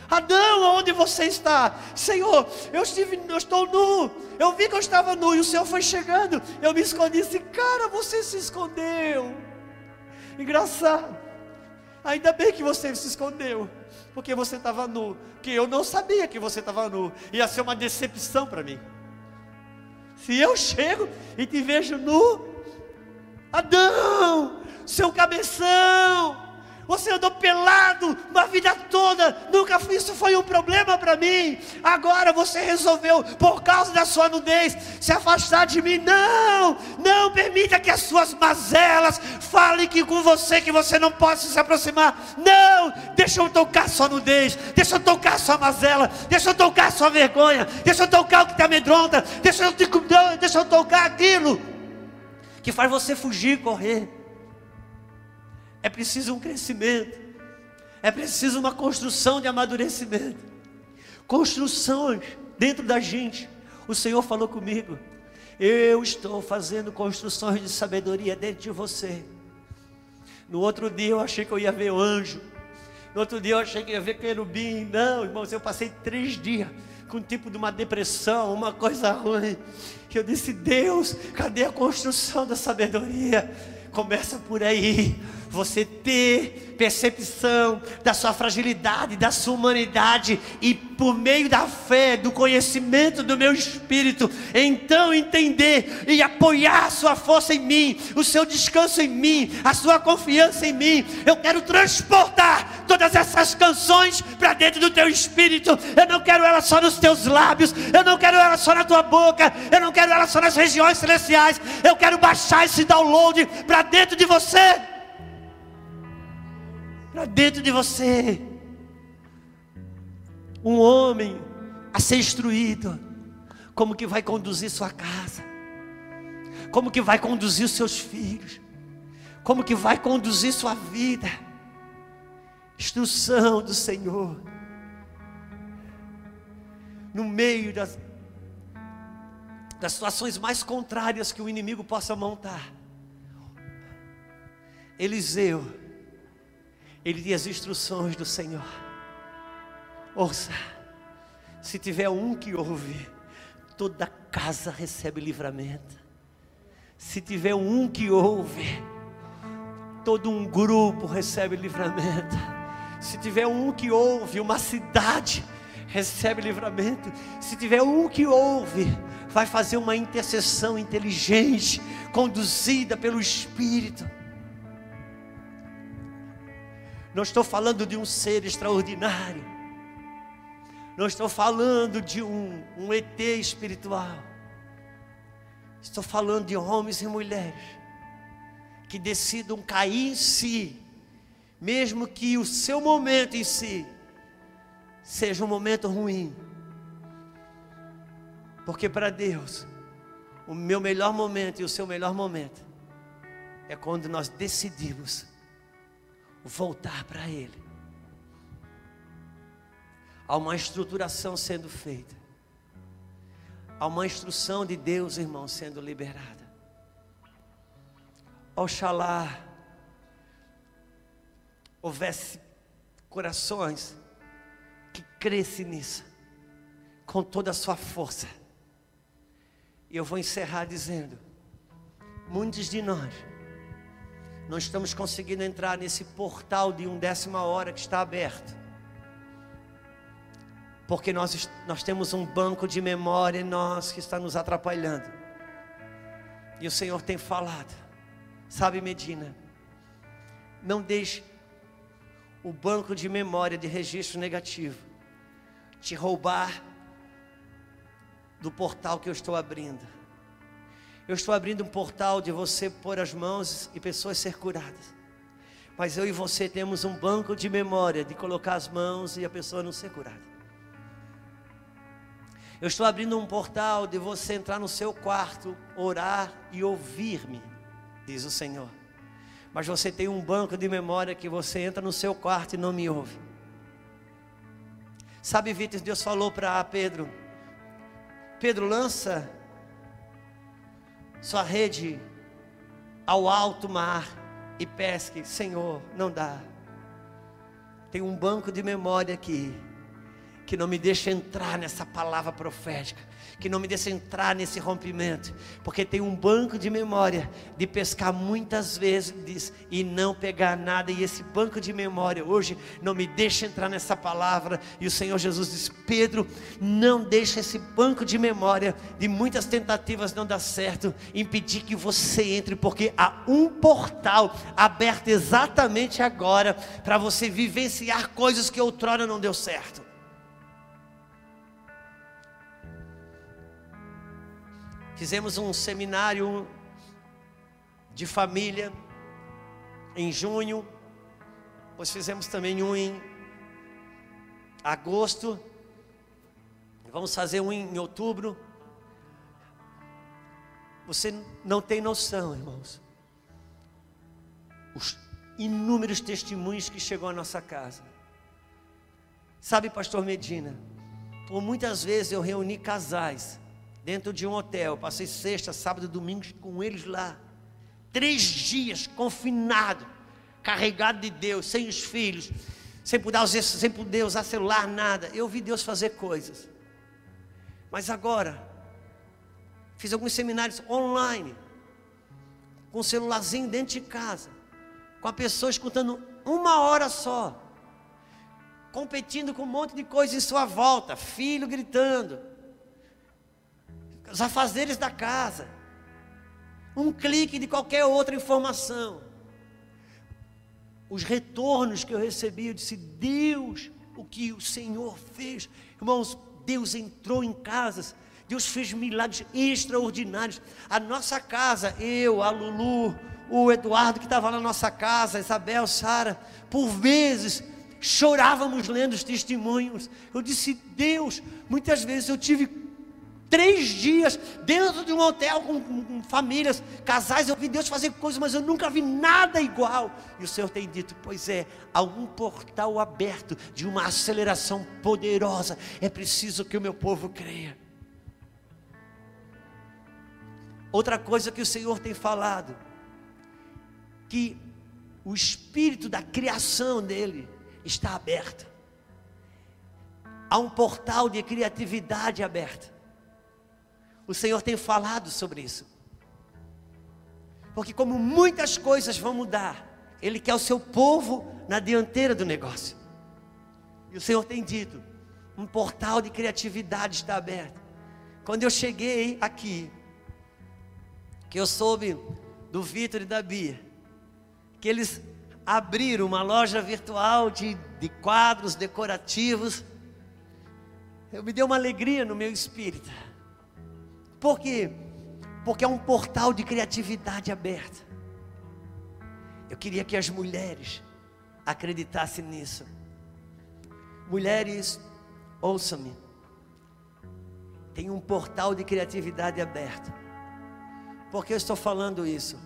Adão, onde você está? Senhor, eu, estive, eu estou nu. Eu vi que eu estava nu e o Senhor foi chegando. Eu me escondi assim, cara, você se escondeu. Engraçado. Ainda bem que você se escondeu, porque você estava nu. Que eu não sabia que você estava nu. Ia ser uma decepção para mim. Se eu chego e te vejo nu, Adão, seu cabeção, você andou pelado uma vida toda, nunca isso foi um problema para mim. Agora você resolveu, por causa da sua nudez, se afastar de mim. Não, não permita que as suas mazelas falem que com você que você não possa se aproximar. Não, deixa eu tocar sua nudez, deixa eu tocar sua mazela, deixa eu tocar sua vergonha, deixa eu tocar o que te amedronta, deixa eu, te, deixa eu tocar aquilo que faz você fugir, correr. É preciso um crescimento. É preciso uma construção de amadurecimento. Construções dentro da gente. O Senhor falou comigo. Eu estou fazendo construções de sabedoria dentro de você. No outro dia eu achei que eu ia ver o anjo. No outro dia eu achei que ia ver querubim. Não, irmãos, eu passei três dias com um tipo de uma depressão, uma coisa ruim. Que eu disse, Deus, cadê a construção da sabedoria? Começa por aí você ter percepção da sua fragilidade, da sua humanidade e por meio da fé, do conhecimento do meu espírito, então entender e apoiar a sua força em mim, o seu descanso em mim, a sua confiança em mim. Eu quero transportar todas essas canções para dentro do teu espírito. Eu não quero elas só nos teus lábios, eu não quero elas só na tua boca, eu não quero elas só nas regiões celestiais. Eu quero baixar esse download para dentro de você para dentro de você. Um homem a ser instruído, como que vai conduzir sua casa, como que vai conduzir os seus filhos, como que vai conduzir sua vida. Instrução do Senhor. No meio das, das situações mais contrárias que o inimigo possa montar. Eliseu ele tinha as instruções do Senhor. Ouça, se tiver um que ouve, toda casa recebe livramento. Se tiver um que ouve, todo um grupo recebe livramento. Se tiver um que ouve, uma cidade recebe livramento. Se tiver um que ouve, vai fazer uma intercessão inteligente, conduzida pelo Espírito. Não estou falando de um ser extraordinário. Não estou falando de um, um ET espiritual. Estou falando de homens e mulheres que decidam cair em si, mesmo que o seu momento em si seja um momento ruim. Porque para Deus, o meu melhor momento e o seu melhor momento é quando nós decidimos voltar para Ele. Há uma estruturação sendo feita. Há uma instrução de Deus, irmão, sendo liberada. Oxalá houvesse corações que crescem nisso, com toda a sua força. E eu vou encerrar dizendo: muitos de nós não estamos conseguindo entrar nesse portal de um décima hora que está aberto. Porque nós, nós temos um banco de memória em nós que está nos atrapalhando. E o Senhor tem falado, sabe, Medina, não deixe o banco de memória de registro negativo te roubar do portal que eu estou abrindo. Eu estou abrindo um portal de você pôr as mãos e pessoas ser curadas. Mas eu e você temos um banco de memória de colocar as mãos e a pessoa não ser curada. Eu estou abrindo um portal de você entrar no seu quarto, orar e ouvir-me, diz o Senhor. Mas você tem um banco de memória que você entra no seu quarto e não me ouve. Sabe, Vitor, Deus falou para Pedro: Pedro, lança sua rede ao alto mar e pesque. Senhor, não dá. Tem um banco de memória aqui que não me deixa entrar nessa palavra profética, que não me deixa entrar nesse rompimento, porque tem um banco de memória de pescar muitas vezes e não pegar nada, e esse banco de memória hoje não me deixa entrar nessa palavra, e o Senhor Jesus diz: Pedro, não deixa esse banco de memória de muitas tentativas não dar certo, impedir que você entre, porque há um portal aberto exatamente agora para você vivenciar coisas que outrora não deu certo. Fizemos um seminário de família em junho, pois fizemos também um em agosto, vamos fazer um em outubro. Você não tem noção, irmãos, os inúmeros testemunhos que chegou à nossa casa. Sabe, pastor Medina, por muitas vezes eu reuni casais dentro de um hotel. Passei sexta, sábado e domingo com eles lá. Três dias confinado, carregado de Deus, sem os filhos, sem poder, usar, sem poder usar celular, nada. Eu vi Deus fazer coisas. Mas agora, fiz alguns seminários online, com um celularzinho dentro de casa, com a pessoa escutando uma hora só, competindo com um monte de coisa em sua volta, filho gritando os afazeres da casa, um clique de qualquer outra informação. Os retornos que eu recebi, eu disse: Deus, o que o Senhor fez. Irmãos, Deus entrou em casas, Deus fez milagres extraordinários. A nossa casa, eu, a Lulu, o Eduardo que estava na nossa casa, Isabel, Sara, por vezes chorávamos lendo os testemunhos. Eu disse: Deus, muitas vezes eu tive três dias dentro de um hotel com, com, famílias, casais. Eu vi Deus fazer coisas, mas eu nunca vi nada igual. E o Senhor tem dito: Pois é, há um portal aberto de uma aceleração poderosa. É preciso que o meu povo creia. Outra coisa que o Senhor tem falado, que o espírito da criação dele está aberto. Há um portal de criatividade aberto. O Senhor tem falado sobre isso. Porque, como muitas coisas vão mudar, Ele quer o seu povo na dianteira do negócio. E o Senhor tem dito: um portal de criatividade está aberto. Quando eu cheguei aqui, que eu soube do Vitor e da Bia, que eles abriram uma loja virtual de, de quadros decorativos, eu me deu uma alegria no meu espírito. Por quê? Porque é um portal de criatividade aberta. Eu queria que as mulheres acreditassem nisso. Mulheres, ouçam-me. Tem um portal de criatividade aberto. Por que eu estou falando isso?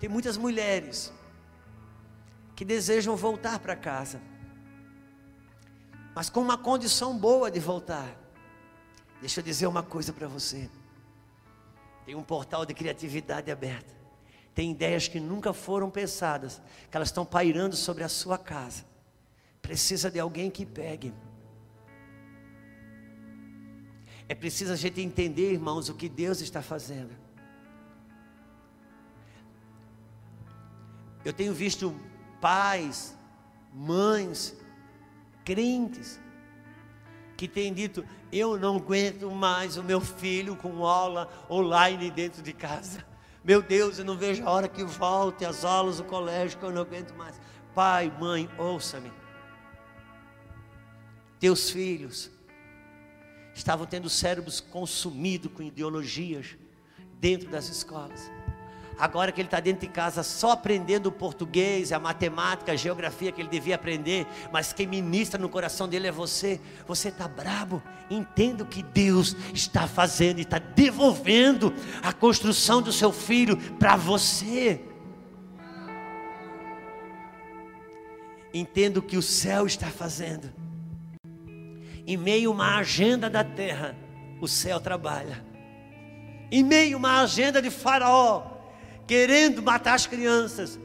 Tem muitas mulheres que desejam voltar para casa, mas com uma condição boa de voltar. Deixa eu dizer uma coisa para você. Tem um portal de criatividade aberto. Tem ideias que nunca foram pensadas, que elas estão pairando sobre a sua casa. Precisa de alguém que pegue. É preciso a gente entender, irmãos, o que Deus está fazendo. Eu tenho visto pais, mães, crentes, que tem dito: Eu não aguento mais o meu filho com aula online dentro de casa. Meu Deus, eu não vejo a hora que volte as aulas do colégio, que eu não aguento mais. Pai, mãe, ouça-me. Teus filhos estavam tendo cérebros consumidos com ideologias dentro das escolas. Agora que ele está dentro de casa só aprendendo o português, a matemática, a geografia que ele devia aprender, mas quem ministra no coração dele é você. Você está brabo? Entenda o que Deus está fazendo e está devolvendo a construção do seu filho para você. Entenda o que o céu está fazendo. Em meio a uma agenda da terra, o céu trabalha. Em meio a uma agenda de Faraó, querendo matar as crianças.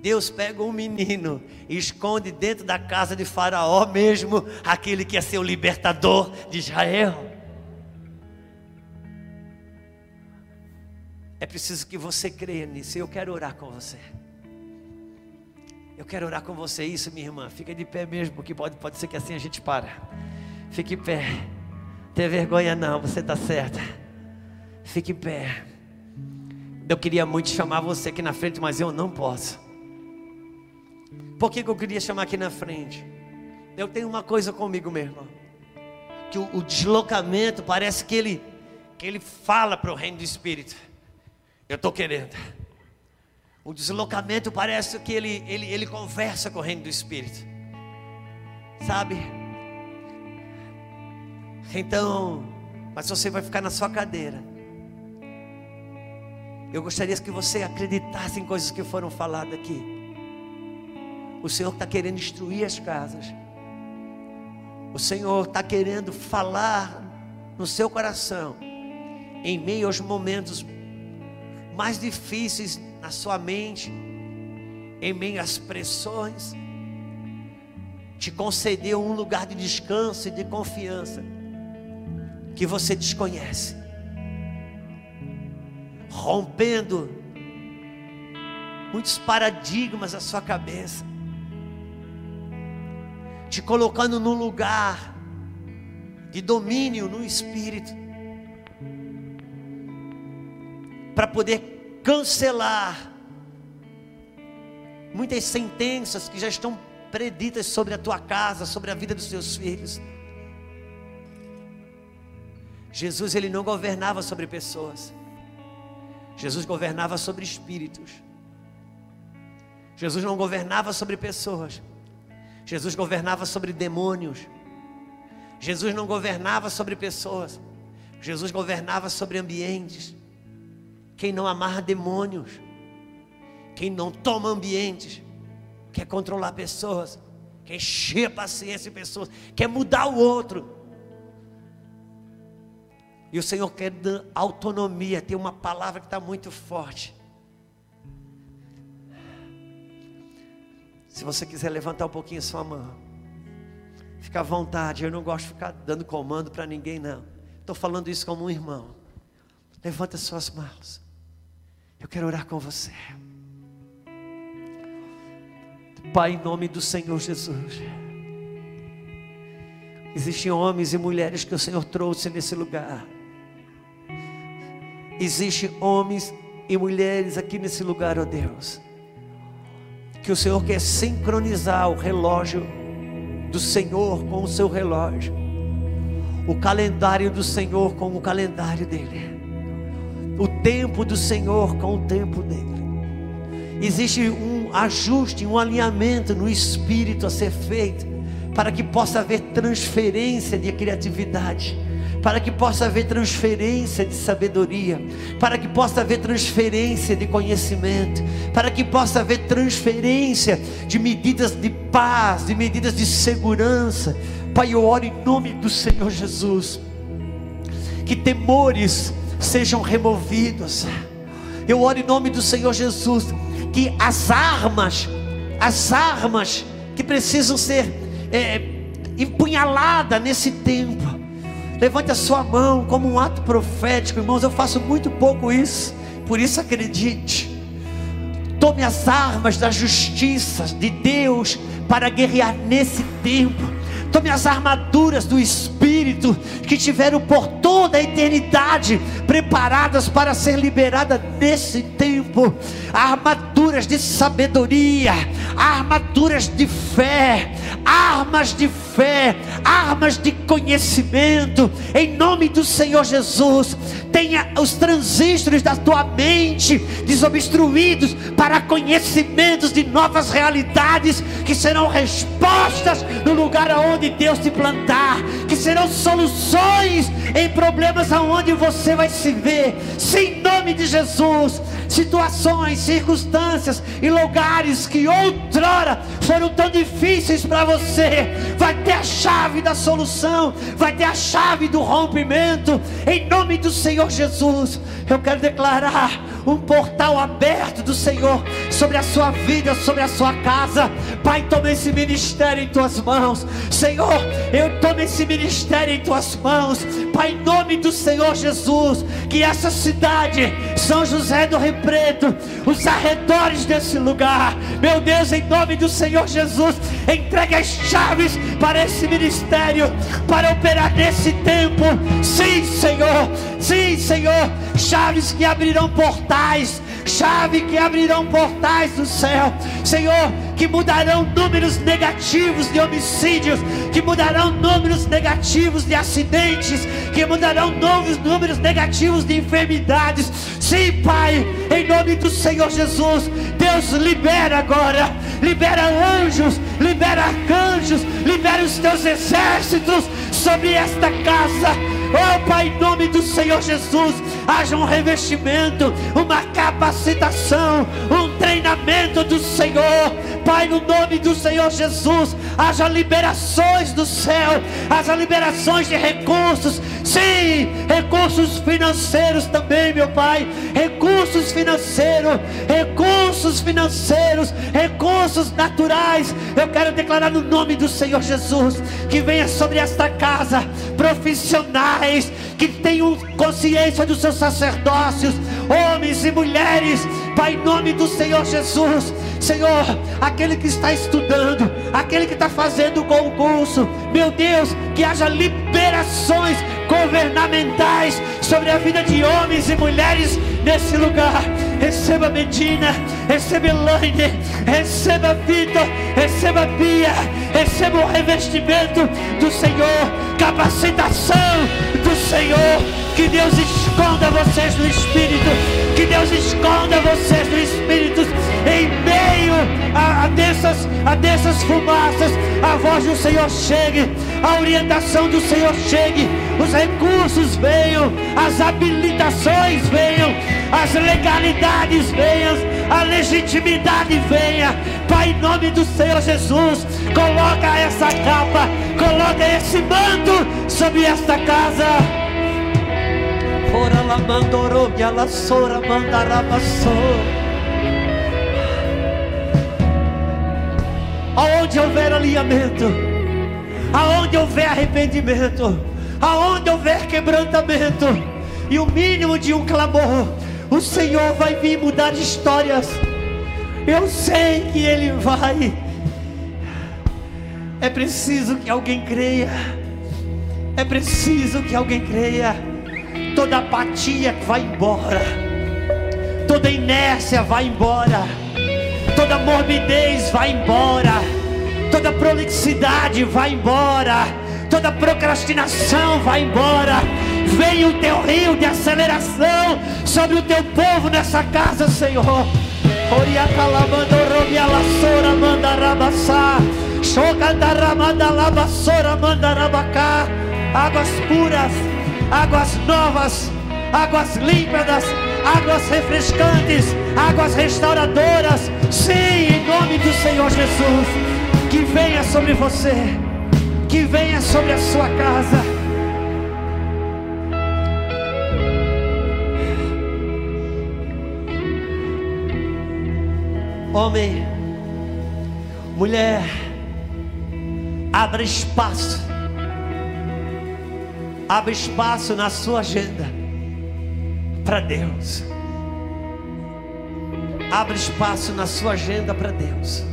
Deus pega um menino e esconde dentro da casa de Faraó mesmo aquele que é seu libertador de Israel. É preciso que você creia nisso. Eu quero orar com você. Eu quero orar com você. Isso, minha irmã. Fica de pé mesmo, porque pode, pode ser que assim a gente para. Fique em pé. Tem vergonha não, você está certa. Fique em pé. Eu queria muito chamar você aqui na frente, mas eu não posso. Por que, que eu queria chamar aqui na frente? Eu tenho uma coisa comigo, meu irmão. Que o, o deslocamento parece que ele, que ele fala para o reino do Espírito. Eu estou querendo. O deslocamento parece que ele, ele, ele conversa com o reino do Espírito. Sabe? Então, mas você vai ficar na sua cadeira. Eu gostaria que você acreditasse em coisas que foram faladas aqui. O Senhor está querendo destruir as casas. O Senhor está querendo falar no seu coração, em meio aos momentos mais difíceis na sua mente, em meio às pressões, te concedeu um lugar de descanso e de confiança que você desconhece rompendo muitos paradigmas na sua cabeça, te colocando num lugar de domínio no espírito, para poder cancelar muitas sentenças que já estão preditas sobre a tua casa, sobre a vida dos teus filhos. Jesus ele não governava sobre pessoas. Jesus governava sobre espíritos. Jesus não governava sobre pessoas. Jesus governava sobre demônios. Jesus não governava sobre pessoas. Jesus governava sobre ambientes. Quem não amarra demônios, quem não toma ambientes, quer controlar pessoas, quer encher a paciência de pessoas, quer mudar o outro. E o Senhor quer dar autonomia. Tem uma palavra que está muito forte. Se você quiser levantar um pouquinho sua mão, fica à vontade. Eu não gosto de ficar dando comando para ninguém, não. Estou falando isso como um irmão. Levanta suas mãos. Eu quero orar com você. Pai, em nome do Senhor Jesus. Existem homens e mulheres que o Senhor trouxe nesse lugar Existem homens e mulheres aqui nesse lugar, ó Deus, que o Senhor quer sincronizar o relógio do Senhor com o seu relógio, o calendário do Senhor com o calendário dele, o tempo do Senhor com o tempo dele. Existe um ajuste, um alinhamento no espírito a ser feito, para que possa haver transferência de criatividade para que possa haver transferência de sabedoria, para que possa haver transferência de conhecimento, para que possa haver transferência de medidas de paz, de medidas de segurança. Pai, eu oro em nome do Senhor Jesus, que temores sejam removidos. Eu oro em nome do Senhor Jesus, que as armas, as armas que precisam ser é, empunhaladas nesse tempo, Levante a sua mão como um ato profético, irmãos. Eu faço muito pouco isso, por isso acredite. Tome as armas da justiça de Deus para guerrear nesse tempo tome as armaduras do Espírito que tiveram por toda a eternidade preparadas para ser liberada nesse tempo armaduras de sabedoria, armaduras de fé, armas de fé, armas de conhecimento, em nome do Senhor Jesus. Tenha os transistores da tua mente desobstruídos para conhecimentos de novas realidades que serão respostas no lugar aonde Deus te plantar, que serão soluções em problemas aonde você vai se ver. Sim, em nome de Jesus, situações, circunstâncias e lugares que outrora foram tão difíceis para você, vai ter a chave da solução, vai ter a chave do rompimento, em nome do Senhor Jesus. Eu quero declarar um portal aberto do Senhor sobre a sua vida, sobre a sua casa. Pai, toma esse ministério em tuas mãos. Senhor, eu tomo esse ministério em tuas mãos. Pai, em nome do Senhor Jesus, que essa cidade, São José do Rio Preto, os arredores desse lugar, meu Deus, em nome do Senhor Jesus, entregue as chaves para esse ministério, para operar nesse tempo. Sim, Senhor, sim, Senhor, chaves que abrirão portais chave que abrirão portais do céu, Senhor, que mudarão números negativos de homicídios, que mudarão números negativos de acidentes, que mudarão novos números negativos de enfermidades. Sim, Pai, em nome do Senhor Jesus, Deus libera agora, libera anjos, libera arcanjos, libera os teus exércitos sobre esta casa. Oh Pai, em nome do Senhor Jesus, haja um revestimento, uma capacitação, um treinamento do Senhor. Pai, no nome do Senhor Jesus, haja liberações do céu, haja liberações de recursos, sim, recursos financeiros também, meu Pai, recursos financeiros, recursos financeiros, recursos naturais. Eu quero declarar no nome do Senhor Jesus que venha sobre esta casa profissionais que tenham consciência dos seus sacerdócios, homens e mulheres, Pai, em nome do Senhor Jesus. Senhor, aquele que está estudando, aquele que está fazendo o concurso, meu Deus, que haja liberações governamentais sobre a vida de homens e mulheres nesse lugar. Receba Medina, receba Elaine, receba Vitor, receba Bia, receba o revestimento do Senhor, capacitação do Senhor. Que Deus esconda vocês no Espírito, que Deus esconda vocês no Espírito, em meio a, a, dessas, a dessas fumaças, a voz do Senhor chegue, a orientação do Senhor chegue, os recursos venham, as habilitações venham, as legalidades venham, a legitimidade venha. Pai, em nome do Senhor Jesus, coloca essa capa, coloca esse manto sobre esta casa. Ora la mandoro e la sora Aonde houver alinhamento, aonde houver arrependimento, aonde houver quebrantamento e o mínimo de um clamor, o Senhor vai vir mudar histórias. Eu sei que Ele vai. É preciso que alguém creia. É preciso que alguém creia. Toda apatia vai embora. Toda inércia vai embora. Toda morbidez vai embora. Toda prolixidade vai embora. Toda procrastinação vai embora Vem o teu rio de aceleração sobre o teu povo nessa casa, Senhor. Águas puras, águas novas, águas límpidas, águas refrescantes, águas restauradoras. Sim, em nome do Senhor Jesus. Que venha sobre você, que venha sobre a sua casa Homem, mulher, abra espaço. Abra espaço na sua agenda para Deus. Abra espaço na sua agenda para Deus.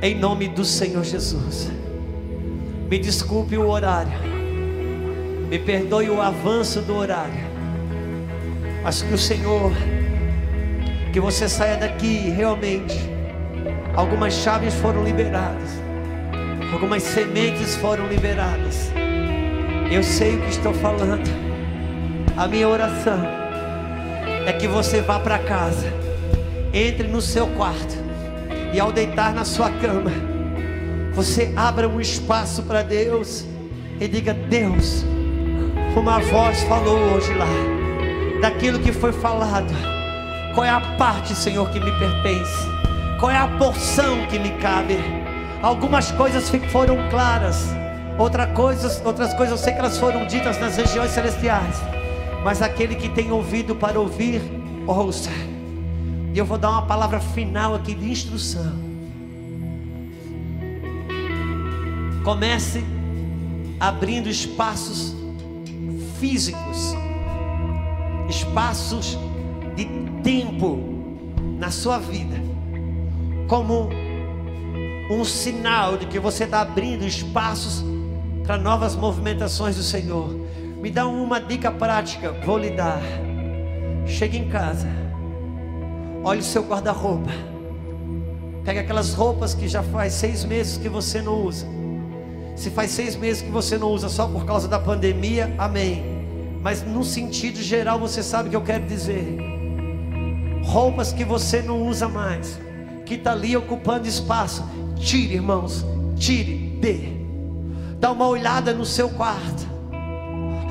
Em nome do Senhor Jesus. Me desculpe o horário. Me perdoe o avanço do horário. Mas que o Senhor, que você saia daqui realmente. Algumas chaves foram liberadas. Algumas sementes foram liberadas. Eu sei o que estou falando. A minha oração é que você vá para casa, entre no seu quarto e ao deitar na sua cama, você abra um espaço para Deus e diga: Deus, uma voz falou hoje lá, daquilo que foi falado. Qual é a parte, Senhor, que me pertence? Qual é a porção que me cabe? Algumas coisas foram claras, outra coisas, outras coisas eu sei que elas foram ditas nas regiões celestiais. Mas aquele que tem ouvido para ouvir, ouça. E eu vou dar uma palavra final aqui de instrução. Comece abrindo espaços físicos, espaços de tempo na sua vida, como um sinal de que você está abrindo espaços para novas movimentações do Senhor. Me dá uma dica prática, vou lhe dar. Chegue em casa, olhe o seu guarda-roupa, pegue aquelas roupas que já faz seis meses que você não usa. Se faz seis meses que você não usa só por causa da pandemia, amém. Mas no sentido geral, você sabe o que eu quero dizer. Roupas que você não usa mais, que está ali ocupando espaço, tire, irmãos, tire, dê. Dá uma olhada no seu quarto.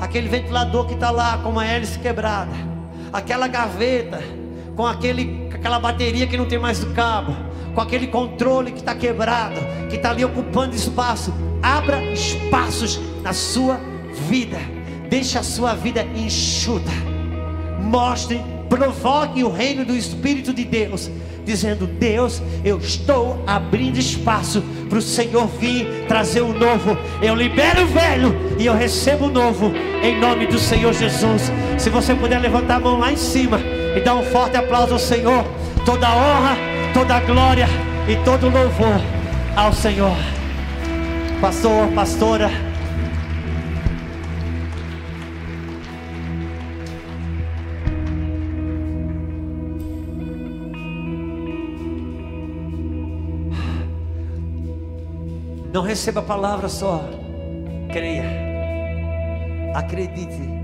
Aquele ventilador que está lá com uma hélice quebrada, aquela gaveta com aquele, aquela bateria que não tem mais o cabo, com aquele controle que está quebrado, que está ali ocupando espaço. Abra espaços na sua vida. Deixe a sua vida enxuta. Mostre, provoque o reino do Espírito de Deus, dizendo: Deus, eu estou abrindo espaço para o Senhor vir trazer o novo. Eu libero o velho e eu recebo o novo, em nome do Senhor Jesus. Se você puder levantar a mão lá em cima e dar um forte aplauso ao Senhor, toda honra, toda glória e todo louvor ao Senhor. Pastor, pastora. Não receba a palavra só. Creia. Acredite.